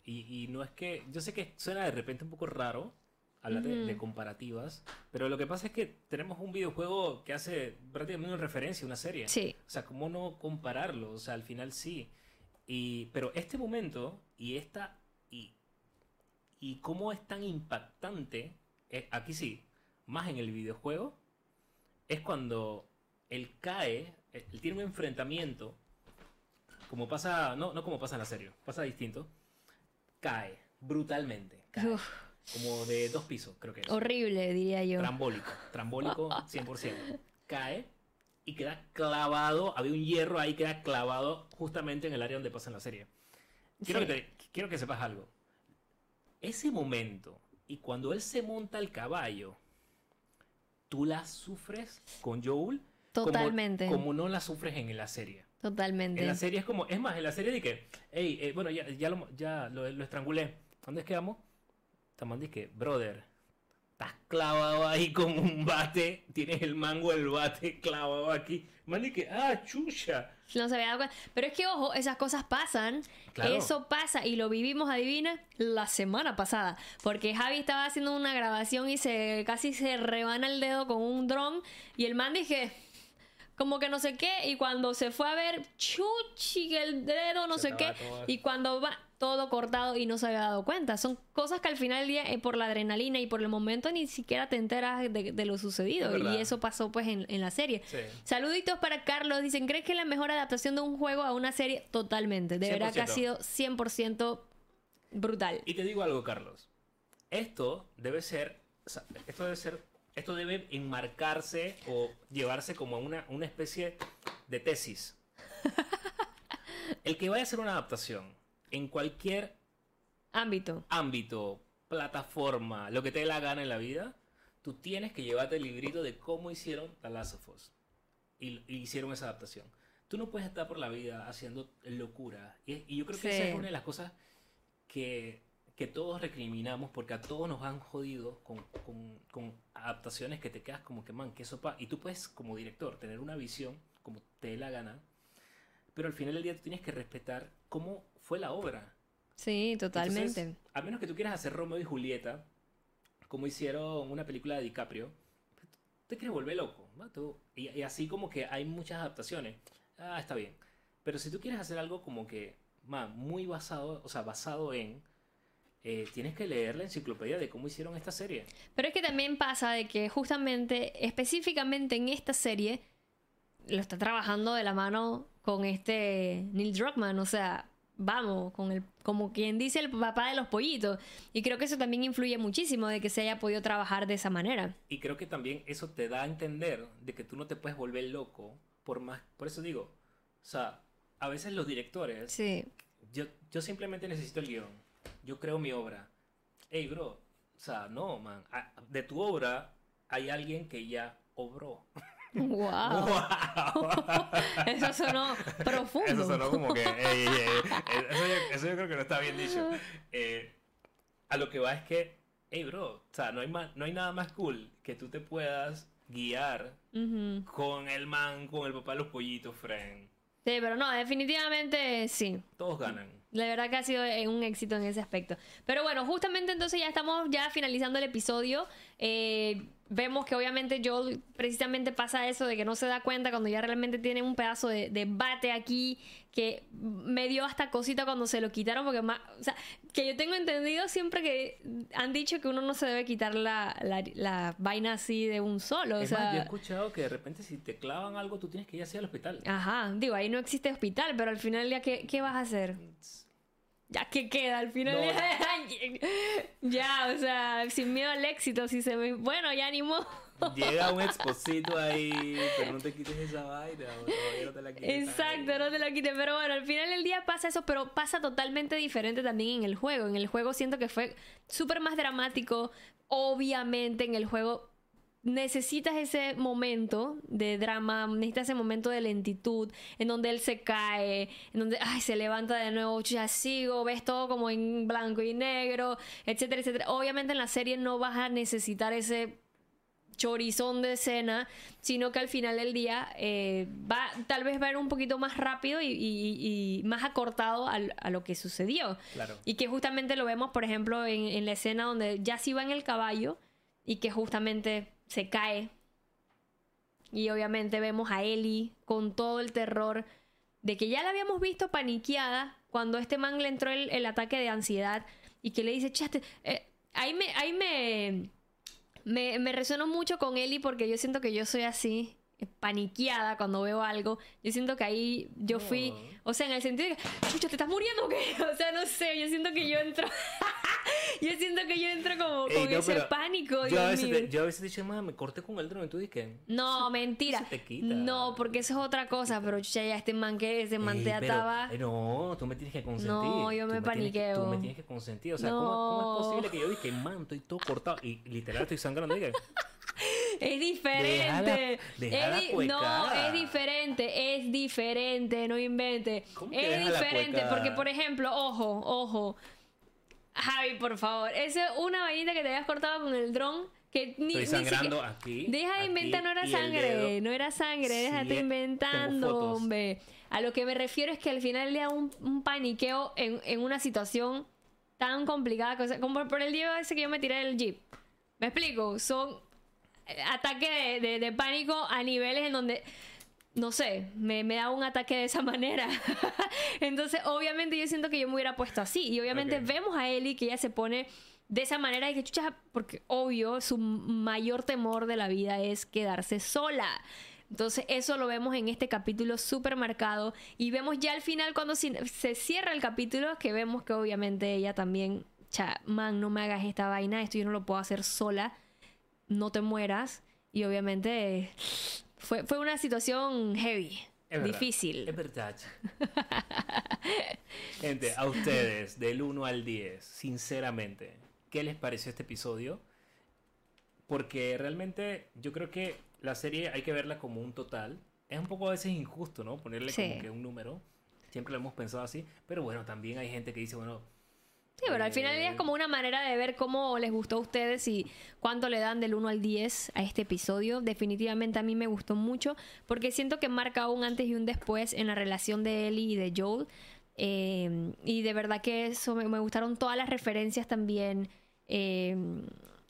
Y, y no es que. Yo sé que suena de repente un poco raro, hablar de, de comparativas, pero lo que pasa es que tenemos un videojuego que hace prácticamente una referencia a una serie. Sí. O sea, ¿cómo no compararlo? O sea, al final sí. Y, pero este momento y esta. Y, y cómo es tan impactante, eh, aquí sí, más en el videojuego, es cuando él cae, eh, él tiene un enfrentamiento, como pasa, no, no como pasa en la serie, pasa distinto, cae brutalmente, cae, como de dos pisos, creo que es. horrible, diría yo. Trambólico, trambólico *laughs* 100%. Cae y queda clavado, había un hierro ahí, queda clavado justamente en el área donde pasa en la serie. Quiero, Sí. que, te- quiero que sepas algo. Ese momento y cuando él se monta al caballo, tú la sufres con Joel como- Totalmente. Como, no la sufres en la serie. Totalmente. En la serie es como, es más, en la serie de que, hey, eh, bueno, ya, ya, lo, ya lo, lo estrangulé. ¿Dónde es que vamos? Tamán dice que, brother, estás clavado ahí con un bate, tienes el mango del bate clavado aquí. Man, dice que, ah, chucha. No se había dado cuenta. Pero es que, ojo, esas cosas pasan. Claro. Eso pasa y lo vivimos, adivina, la semana pasada. Porque Javi estaba haciendo una grabación y se casi se rebana el dedo con un dron. Y el man dije, como que no sé qué. Y cuando se fue a ver, chuchi, el dedo, no Se sé qué. Y cuando va todo cortado y no se había dado cuenta. Son cosas que al final del día, eh, por la adrenalina y por el momento, ni siquiera te enteras de, de lo sucedido. Es. Y eso pasó pues en, en la serie. Sí. Saluditos para Carlos. Dicen, ¿crees que es la mejor adaptación de un juego a una serie? Totalmente. De verdad que ha 100%. sido 100% brutal. Y te digo algo, Carlos. Esto debe ser, esto debe ser, esto debe enmarcarse o llevarse como a una, una especie de tesis. El que vaya a hacer una adaptación en cualquier Ámbito. ámbito, plataforma, lo que te dé la gana en la vida, tú tienes que llevarte el librito de cómo hicieron The Last of Us. Y, y hicieron esa adaptación. Tú no puedes estar por la vida haciendo locura. Y, y yo creo que esa Sí. es una de las cosas que, que todos recriminamos porque a todos nos han jodido con, con- con adaptaciones que te quedas como que, man, qué sopa. Y tú puedes, como director, tener una visión como te dé la gana. Pero al final del día tú tienes que respetar cómo fue la obra. Sí, totalmente. Entonces, a menos que tú quieras hacer Romeo y Julieta, como hicieron una película de DiCaprio, te quieres volver loco. ¿no? Tú- y, y así como que hay muchas adaptaciones. Ah, está bien. Pero si tú quieres hacer algo como que, man, muy basado, o sea, basado en, eh, tienes que leer la enciclopedia de cómo hicieron esta serie. Pero es que también pasa de que justamente, específicamente en esta serie, lo está trabajando de la mano con este Neil Druckmann, o sea, vamos, con el, como quien dice el papá de los pollitos. Y creo que eso también influye muchísimo de que se haya podido trabajar de esa manera. Y creo que también eso te da a entender de que tú no te puedes volver loco por más... Por eso digo, o sea, a veces los directores Sí, yo, yo simplemente necesito el guion. Yo creo mi obra. Hey, bro. O sea, no, man. De tu obra hay alguien que ya obró. wow. *laughs* Eso sonó profundo. Eso sonó como que. ey, ey, ey, eso, yo, eso yo creo que no está bien dicho. Eh, a lo que va es que. Hey, bro. O sea, no hay, más, no hay nada más cool que tú te puedas guiar con el man, con el papá de los pollitos, friend. Sí, pero no, definitivamente sí. Todos ganan. La verdad que ha sido eh, un éxito en ese aspecto. Pero bueno, justamente entonces ya estamos ya finalizando el episodio. Eh, vemos que obviamente Joel precisamente pasa eso de que no se da cuenta cuando ya realmente tiene un pedazo de, de bate aquí que me dio hasta cosita cuando se lo quitaron porque más, o sea, que yo tengo entendido siempre que han dicho que uno no se debe quitar la, la- la vaina así de un solo. O es sea, más, yo he escuchado que de repente si te clavan algo, tú tienes que ir así al hospital. Ajá, digo, ahí no existe hospital, pero al final ya, ¿qué, qué vas a hacer? Ya que queda al final. No. *laughs* ya, o sea, sin miedo al éxito, si se me. Bueno, ya ni modo. Llega un exposito ahí, pero no te quites esa vaina, o no te la quites. Exacto, no te lo quite. Pero bueno, al final del día pasa eso, pero pasa totalmente diferente también en el juego. En el juego siento que fue súper más dramático. Obviamente en el juego necesitas ese momento de drama, necesitas ese momento de lentitud, en donde él se cae, en donde ay, se levanta de nuevo, ya sigo, ves todo como en blanco y negro, etcétera, etcétera. Obviamente en la serie no vas a necesitar ese chorizón de escena, sino que al final del día eh, va, tal vez va a ir un poquito más rápido y, y- y más acortado a, lo que sucedió. Claro. Y que justamente lo vemos, por ejemplo, en, en la escena donde ya sí va en el caballo y que justamente se cae. Y obviamente vemos a Ellie con todo el terror de que ya la habíamos visto paniqueada cuando este man le entró el, el ataque de ansiedad y que le dice, chate, eh, ahí me, ahí me, me, me resueno mucho con Ellie porque yo siento que yo soy así, eh, paniqueada cuando veo algo. Yo siento que ahí yo fui, o sea, en el sentido de que, chucha, ¿te estás muriendo o qué? *laughs* O sea, no sé, yo siento que yo entro, *laughs* *laughs* yo siento que yo entro como Ey, con no, ese pánico, Yo a, veces te, yo a veces "Ma, me corté con el dron y tú dices que... No, mentira. se te quita. No, porque eso es otra cosa, pero chucha, ya este man que ese man Ey, ataba. eh, no, tú me tienes que consentir. No, yo me que- paniqueo. tú me tienes que consentir. O sea, ¿cómo, cómo No. es posible que yo dije, man, estoy todo cortado y literal estoy sangrando? Dije, *laughs* Es diferente. Es no, es diferente, es diferente, no invente. ¿Cómo que Es diferente, porque por ejemplo, ojo, ojo. Javi, por favor, esa es una vainita que te habías cortado con el dron que ni, estoy ni sangrando siquiera- aquí. Deja de inventar, no era sangre, no era sangre, Sí, déjate inventando, hombre. A lo que me refiero es que al final le da un, un paniqueo en, en una situación tan complicada, cosa- como por el día ese que yo me tiré del jeep. ¿Me explico? Son eh, ataques de, de- de pánico a niveles en donde, no sé, me, me da un ataque de esa *laughs* manera. Entonces, obviamente yo siento que yo me hubiera puesto así. Y obviamente vemos a Ellie que ella se pone de esa manera y que chucha, porque obvio, su mayor temor de la vida es quedarse sola. Entonces eso lo vemos en este capítulo súper marcado y vemos ya al final cuando se, cierra el capítulo que vemos que obviamente ella también, cha, man, no me hagas esta vaina, esto yo no lo puedo hacer sola, no te mueras y obviamente fue, fue una situación heavy, Es difícil. Es verdad. Gente, a ustedes, del 1 al 10, sinceramente, ¿qué les pareció este episodio? Porque realmente yo creo que la serie hay que verla como un total. Es un poco a veces injusto, ¿no? Ponerle Sí. como que un número. Siempre lo hemos pensado así. Pero bueno, también hay gente que dice, bueno, Sí, pero al final del día es Eh, como una manera de ver cómo les gustó a ustedes y cuánto le dan del 1 al 10 a este episodio. Definitivamente a mí me gustó mucho porque siento que marca un antes y un después en la relación de Ellie y de Joel. Eh, y de verdad que eso me, me gustaron todas las referencias también eh,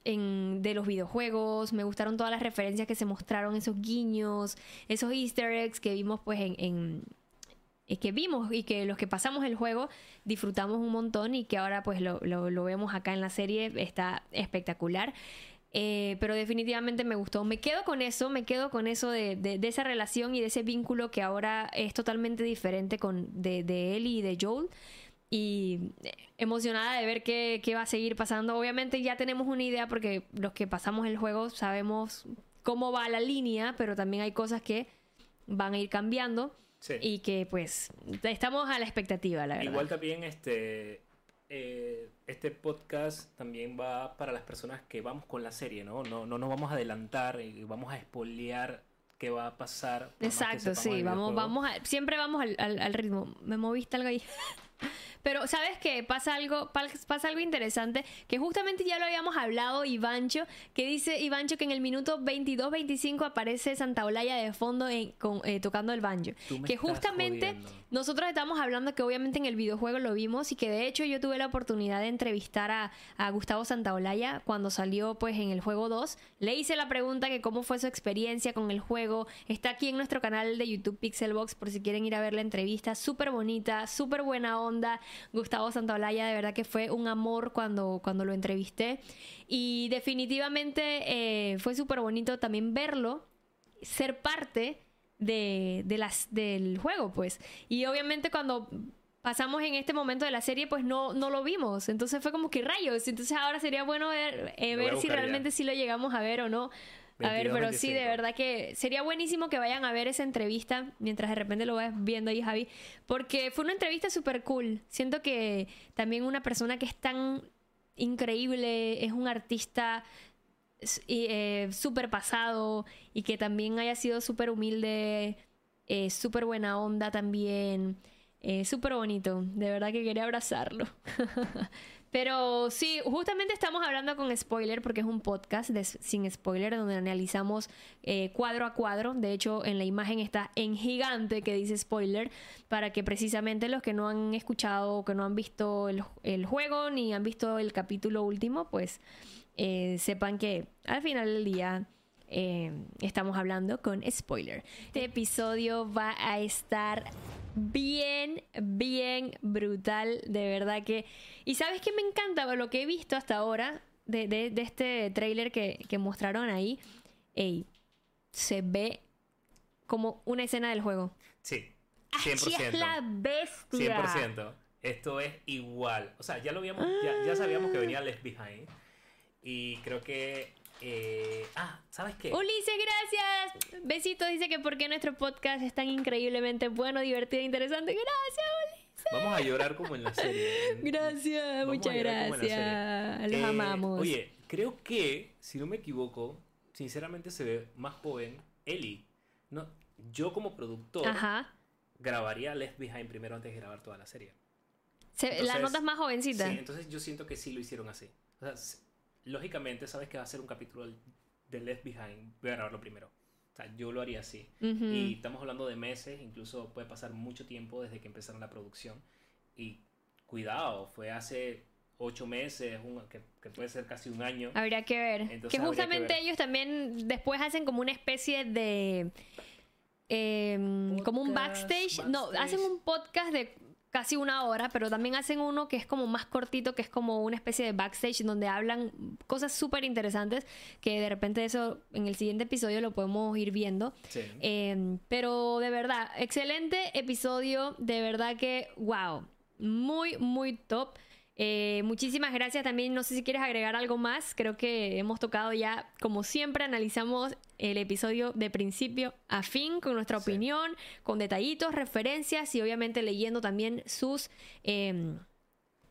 en- de los videojuegos. Me gustaron todas las referencias que se mostraron, esos guiños, esos easter eggs que vimos pues en- en, que vimos y que los que pasamos el juego disfrutamos un montón y que ahora pues lo, lo- lo vemos acá en la serie, está espectacular. Eh, pero definitivamente me gustó. Me quedo con eso, me quedo con eso de, de- de esa relación y de ese vínculo que ahora es totalmente diferente con, de, de Ellie y de Joel. Y eh, emocionada de ver qué, qué va a seguir pasando. Obviamente ya tenemos una idea porque los que pasamos el juego sabemos cómo va la línea, pero también hay cosas que van a ir cambiando sí. y que pues estamos a la expectativa, la verdad. Igual también este, eh, este podcast también va para las personas que vamos con la serie, ¿no? No, no nos vamos a adelantar y vamos a spoilear qué va a pasar. Exacto, sí, vamos, vamos a- siempre vamos al, al- al ritmo. Me moviste algo ahí. *laughs* Pero, ¿sabes qué? Pasa algo, pa- pasa algo interesante, que justamente ya lo habíamos hablado, Ivancho, que dice Ivancho que en el minuto 22-25 aparece Santa Olaya de fondo en- con- eh, tocando el banjo. Que justamente jodiendo. nosotros estamos hablando que obviamente en el videojuego lo vimos y que de hecho yo tuve la oportunidad de entrevistar a, a Gustavo Santaolalla cuando salió pues en el juego 2. Le hice la pregunta que cómo fue su experiencia con el juego. Está aquí en nuestro canal de YouTube Pixelbox por si quieren ir a ver la entrevista. Súper bonita, súper buena onda. Gustavo Santaolalla de verdad que fue un amor cuando, cuando lo entrevisté. Y definitivamente eh, fue súper bonito también verlo ser parte de, de las, del juego, pues. Y obviamente cuando pasamos en este momento de la serie, pues no, no lo vimos. Entonces fue como que rayos. Entonces ahora sería bueno ver, eh, ver si buscar ya. realmente sí lo llegamos a ver o no. A ver, 22, pero sí, de 25. verdad que sería buenísimo que vayan a ver esa entrevista mientras de repente lo vas viendo ahí, Javi, porque fue una entrevista súper cool. Siento que también una persona que es tan increíble, es un artista eh, súper pasado y que también haya sido súper humilde, eh, súper buena onda también, eh, súper bonito. De verdad que quería abrazarlo. *laughs* Pero sí, justamente estamos hablando con spoiler porque es un podcast de, sin spoiler donde analizamos eh, cuadro a cuadro. De hecho, en la imagen está en gigante que dice spoiler para que precisamente los que no han escuchado o que no han visto el, el juego ni han visto el capítulo último, pues eh, sepan que al final del día eh, estamos hablando con spoiler. Este episodio va a estar bien, bien brutal, de verdad que... Y sabes que me encanta lo que he visto hasta ahora de, de, de este trailer que, que, mostraron ahí. Ey, se ve como una escena del juego. Sí, 100%. Así es la bestia. 100%. Esto es igual. O sea, ya lo habíamos, ya, ya sabíamos que venía Left Behind. Y creo que eh, ah, ¿sabes qué? Ulises, gracias. Besitos, dice que porque nuestro podcast es tan increíblemente bueno, divertido e interesante. Gracias, Ulises. Vamos a llorar como en la serie. *laughs* Gracias, Vamos muchas gracias. Los eh, amamos. Oye, creo que, si no me equivoco, sinceramente se ve más joven Eli. No, yo como productor Ajá. grabaría Left Behind primero antes de grabar toda la serie. Se, entonces, la nota es más jovencita. Sí, entonces yo siento que sí lo hicieron así. O sea, lógicamente sabes que va a ser un capítulo de Left Behind, voy a grabarlo primero. O sea, yo lo haría así. Uh -huh. Y estamos hablando de meses, incluso puede pasar mucho tiempo desde que empezaron la producción. Y cuidado, fue hace ocho meses, un, que, que, puede ser casi un año. Habría que ver. Entonces, que justamente que ver. ellos también después hacen como una especie de... Eh, como un backstage. backstage. No, hacen un podcast de casi una hora, pero también hacen uno que es como más cortito, que es como una especie de backstage donde hablan cosas súper interesantes, que de repente eso en el siguiente episodio lo podemos ir viendo. Sí. Eh, pero de verdad, excelente episodio, de verdad que, wow, muy, muy top. Eh, muchísimas gracias también. No sé si quieres agregar algo más. Creo que hemos tocado ya, como siempre, analizamos el episodio de principio a fin con nuestra Sí. opinión, con detallitos, referencias y obviamente leyendo también sus eh,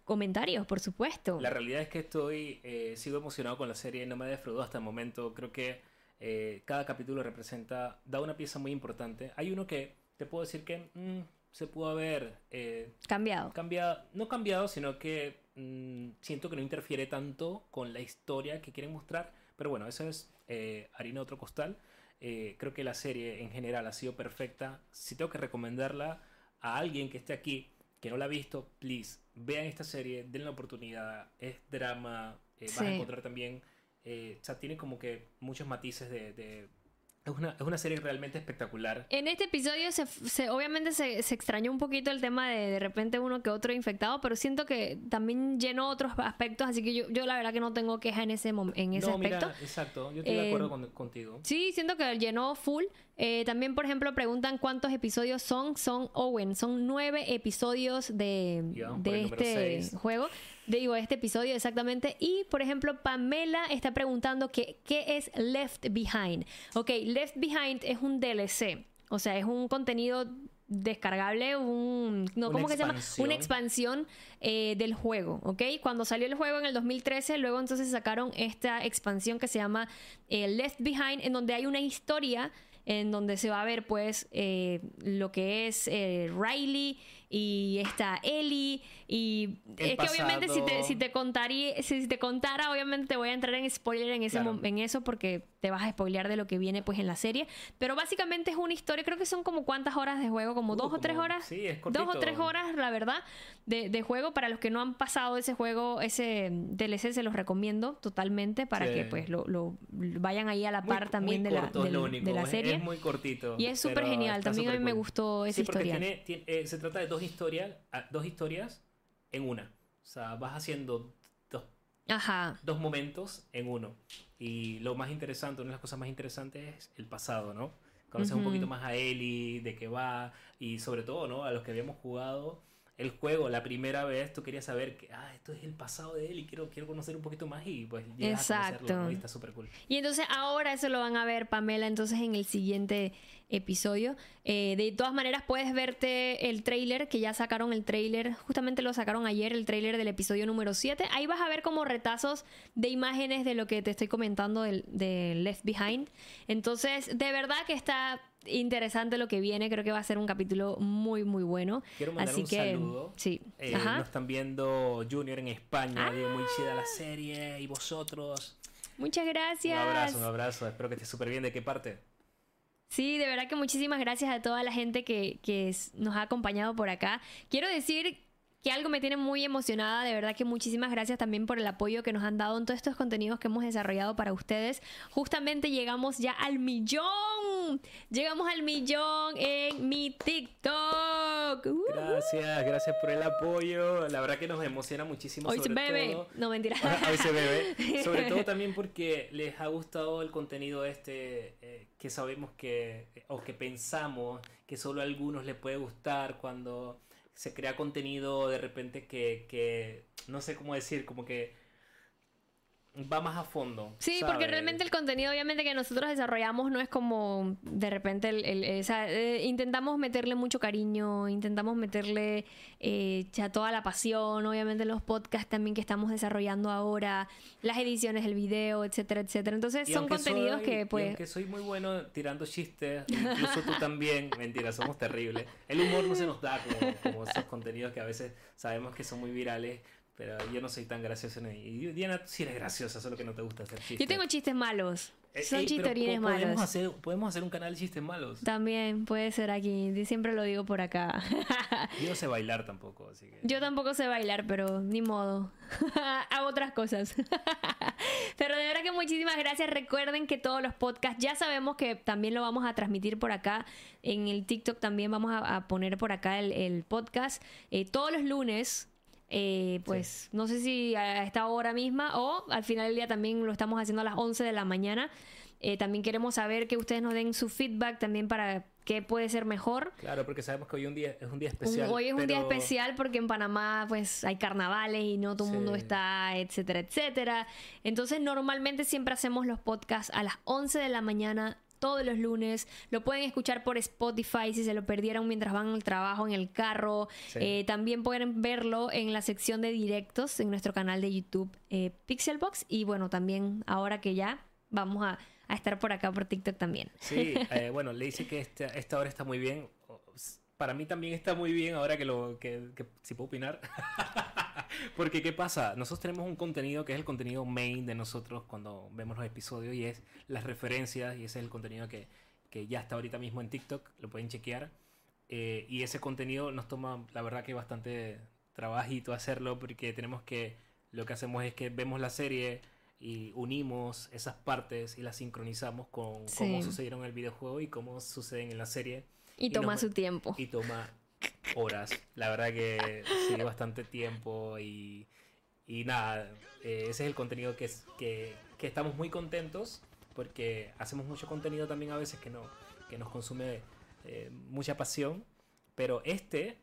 comentarios, por supuesto. La realidad es que estoy, eh, sigo emocionado con la serie, no me ha defraudado hasta el momento. Creo que eh, cada capítulo representa, da una pieza muy importante. Hay uno que te puedo decir que mm, se pudo haber eh, Cambiado. cambiado, no cambiado, sino que mm, siento que no interfiere tanto con la historia que quieren mostrar. Pero bueno, eso es eh, harina de otro costal. Eh, creo que la serie en general ha sido perfecta. Si tengo que recomendarla a alguien que esté aquí, que no la ha visto, please, vean esta serie, denle la oportunidad. Es drama, eh, vas Sí. a encontrar también, eh, o sea, tiene como que muchos matices de... de- es, una, es una serie realmente espectacular. En este episodio se, se- obviamente se, se extrañó un poquito el tema de de repente uno que otro infectado, pero siento que también llenó otros aspectos, así que yo, yo la verdad que no tengo queja en ese, en ese no, aspecto. mira, exacto, yo estoy de Eh, acuerdo con- contigo. Sí, siento que llenó full. Eh, también, por ejemplo, preguntan cuántos episodios son. Son Owen, son nueve episodios de, de este seis. juego. Digo, este episodio exactamente. Y, por ejemplo, Pamela está preguntando que, qué es Left Behind. Ok, Left Behind es un DLC. O sea, es un contenido descargable, un... No, ¿Cómo que se llama? Una expansión eh, del juego, ¿ok? Cuando salió el juego en el 2013, luego entonces sacaron esta expansión que se llama eh, Left Behind, en donde hay una historia en donde se va a ver pues eh, lo que es Riley y esta Ellie y El es que obviamente si te, si te contaría si te contara obviamente te voy a entrar en spoiler en ese Claro. en eso porque te vas a spoilear de lo que viene pues en la serie. Pero básicamente es una historia creo que son como cuántas horas de juego como Uh, dos o tres horas. sí, es dos o tres horas la verdad de, de juego. Para los que no han pasado ese juego ese DLC se los recomiendo totalmente para Sí. que pues lo, lo- vayan ahí a la Muy- par también de, la, corto es del- lo único, de la es- serie. Es muy cortito. y es súper genial está también a mí me gustó esa Sí, historia. tiene- tiene- eh, se trata de dos historias, ah, dos historias en una. O sea, vas haciendo dos, ajá dos momentos en uno. Y lo más interesante, una de las cosas más interesantes es el pasado, ¿no? Conoces un Ujú. poquito más a Ellie, de qué va, y sobre todo, ¿no? A los que habíamos jugado el juego la primera vez, tú querías saber que, ah, esto es el pasado de Ellie, quiero, quiero conocer un poquito más y pues llegas a conocerlo. Y está súper cool. Y entonces ahora eso lo van a ver, Pamela, entonces en el siguiente episodio. Eh, de todas maneras, puedes verte el trailer, que ya sacaron el trailer, justamente lo sacaron ayer, el trailer del episodio número 7. Ahí vas a ver como retazos de imágenes de lo que te estoy comentando del, del Left Behind. Entonces, de verdad que está interesante lo que viene. Creo que va a ser un capítulo muy, muy bueno. Quiero mandar Así un que, saludo. Sí. Eh, Ajá. nos están viendo Junior en España, Ah. muy chida la serie, y vosotros. Muchas gracias. Un abrazo, un abrazo, espero que estés súper bien. ¿De qué parte? Sí, de verdad que muchísimas gracias a toda la gente que, que nos ha acompañado por acá. Quiero decir que algo me tiene muy emocionada, de verdad que muchísimas gracias también por el apoyo que nos han dado en todos estos contenidos que hemos desarrollado para ustedes. Justamente llegamos ya al millón, llegamos al millón en mi TikTok. Uh, Gracias, gracias por el apoyo. La verdad que nos emociona muchísimo. hoy se sobre bebe, todo- no mentira. *laughs* Hoy se bebe. *laughs* Sobre todo también porque les ha gustado el contenido este eh, que sabemos que, o que pensamos que solo a algunos les puede gustar cuando se crea contenido de repente que, que no sé cómo decir, como que va más a fondo. Sí, porque realmente el contenido obviamente que nosotros desarrollamos no es como de repente el, el- el- o sea, eh, intentamos meterle mucho cariño, intentamos meterle eh, ya toda la pasión, obviamente los podcasts también que estamos desarrollando ahora, las ediciones del video, etcétera, etcétera. Entonces Y son contenidos soy- que y pues aunque soy muy bueno tirando chistes, incluso tú también, *laughs* mentira, somos terribles. El humor no se nos da como, como esos contenidos que a veces sabemos que son muy virales, pero yo no soy tan gracioso. ni- Y Diana, sí eres graciosa, solo que no te gusta hacer chistes. yo tengo chistes malos, Eh, son pero chistorines po- podemos malos. Hacer, podemos hacer un canal de chistes malos. También puede ser aquí, siempre lo digo por acá. *laughs* Yo no sé bailar tampoco, así que... Yo tampoco sé bailar, pero ni modo. *laughs* Hago otras cosas. *laughs* pero de verdad que muchísimas gracias. Recuerden que todos los podcasts, ya sabemos que también lo vamos a transmitir por acá. En el TikTok también vamos a, a poner por acá el, el podcast. Eh, todos los lunes. Eh, pues no sé si a esta hora misma o al final del día también lo estamos haciendo a las 11 de la mañana. Eh, también queremos saber que ustedes nos den su feedback también para qué puede ser mejor. Claro, porque sabemos que hoy un día es un día especial. hoy es un día especial porque en Panamá pues hay carnavales y no todo el mundo está, etcétera, etcétera. Entonces normalmente siempre hacemos los podcasts a las 11 de la mañana todos los lunes. Lo pueden escuchar por Spotify si se lo perdieron mientras van al trabajo, en el carro. Sí. Eh, también pueden verlo en la sección de directos en nuestro canal de YouTube eh, Pixelbox. Y bueno, también ahora que ya vamos a, a estar por acá por TikTok también. Sí, *laughs* eh, bueno, le dice que esta, esta hora está muy bien. Para mí también está muy bien ahora que lo que, que- si puedo opinar. *laughs* Porque qué pasa, nosotros tenemos un contenido que es el contenido main de nosotros cuando vemos los episodios y es las referencias y ese es el contenido que, que ya está ahorita mismo en TikTok, lo pueden chequear. Eh, y ese contenido nos toma, la verdad que bastante trabajito hacerlo porque tenemos que, lo que hacemos es que vemos la serie y unimos esas partes y las sincronizamos con Sí. cómo sucedieron en el videojuego y cómo suceden en la serie. Y Y toma nos- su tiempo. Y toma horas. La verdad que sí, bastante tiempo y, y nada, eh, ese es el contenido que, es, que, que estamos muy contentos porque hacemos mucho contenido también a veces que, no, que nos consume eh, mucha pasión, pero este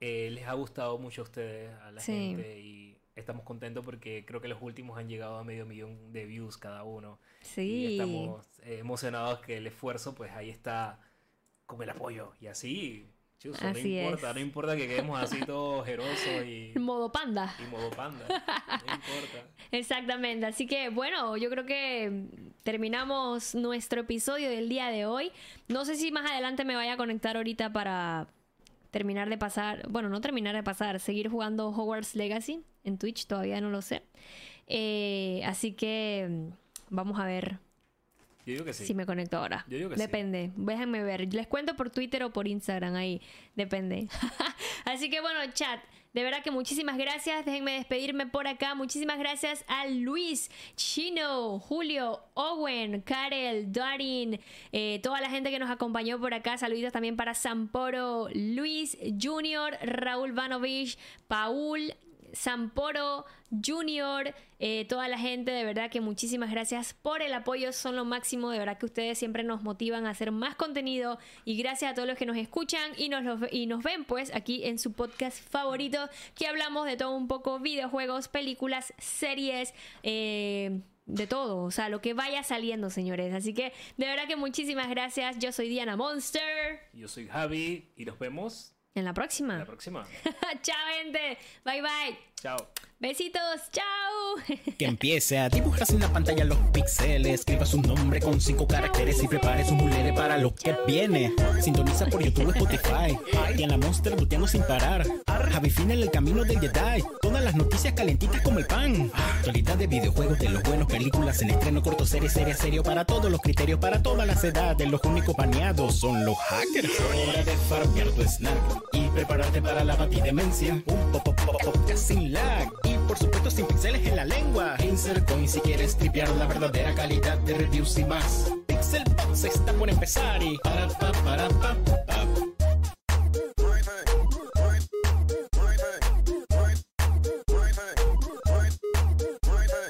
eh, les ha gustado mucho a ustedes, a la Sí. gente y estamos contentos porque creo que los últimos han llegado a medio millón de views cada uno. Y Sí. estamos eh, emocionados que el esfuerzo, pues ahí está con el apoyo. Y así, no importa, es. no importa que quedemos así todos jerosos y, *laughs* Modo panda. y modo panda. No importa. *laughs* Exactamente, así que bueno, yo creo que terminamos nuestro episodio del día de hoy. No sé si más adelante me vaya a conectar ahorita para terminar de pasar, bueno, no terminar de pasar, seguir jugando Hogwarts Legacy en Twitch, todavía no lo sé. Eh, así que mm, vamos a ver Yo digo que sí. si me conecto ahora. Yo digo que sí. depende, déjenme ver. Les cuento por Twitter o por Instagram ahí, depende. *laughs* Así que bueno, chat, de verdad que muchísimas gracias. Déjenme despedirme por acá. Muchísimas gracias a Luis, Chino, Julio, Owen, Karel, Darin, eh, toda la gente que nos acompañó por acá. Saluditos también para Samporo, Luis, Junior, Raúl Vanovich, Paul, Samporo, Junior, eh, toda la gente, de verdad que muchísimas gracias por el apoyo, son lo máximo, de verdad que ustedes siempre nos motivan a hacer más contenido y gracias a todos los que nos escuchan y nos, y nos ven pues aquí en su podcast favorito que hablamos de todo un poco, videojuegos, películas, series, eh, de todo, o sea, lo que vaya saliendo, señores. Así que de verdad que muchísimas gracias, yo soy Diana Monster. Yo soy Javi y nos vemos En la próxima. en la próxima. *laughs* Chao, gente. Bye, bye. Chao. Besitos, chao. *laughs* Que empiece a dibujar en la pantalla los píxeles. Escriba su nombre con cinco caracteres y prepare su mulere para lo que viene. Sintoniza por YouTube Spotify. Y en la Monster luteamos sin parar. Javi Fina en el camino del Jedi. Todas las noticias calentitas como el pan. Actualidad de videojuegos, de los buenos, películas en estreno, corto, serie, serie, serio. Para todos los criterios, para todas las edades. Los únicos baneados son los hackers. Hora de farmear tu snack y prepararte para la batidemencia. Un pop, pop, pop, podcast sin Y por supuesto sin pixeles en la lengua. Insert coin si quieres tripear la verdadera calidad de reviews y más. Pixel Box está por empezar y para pa para pa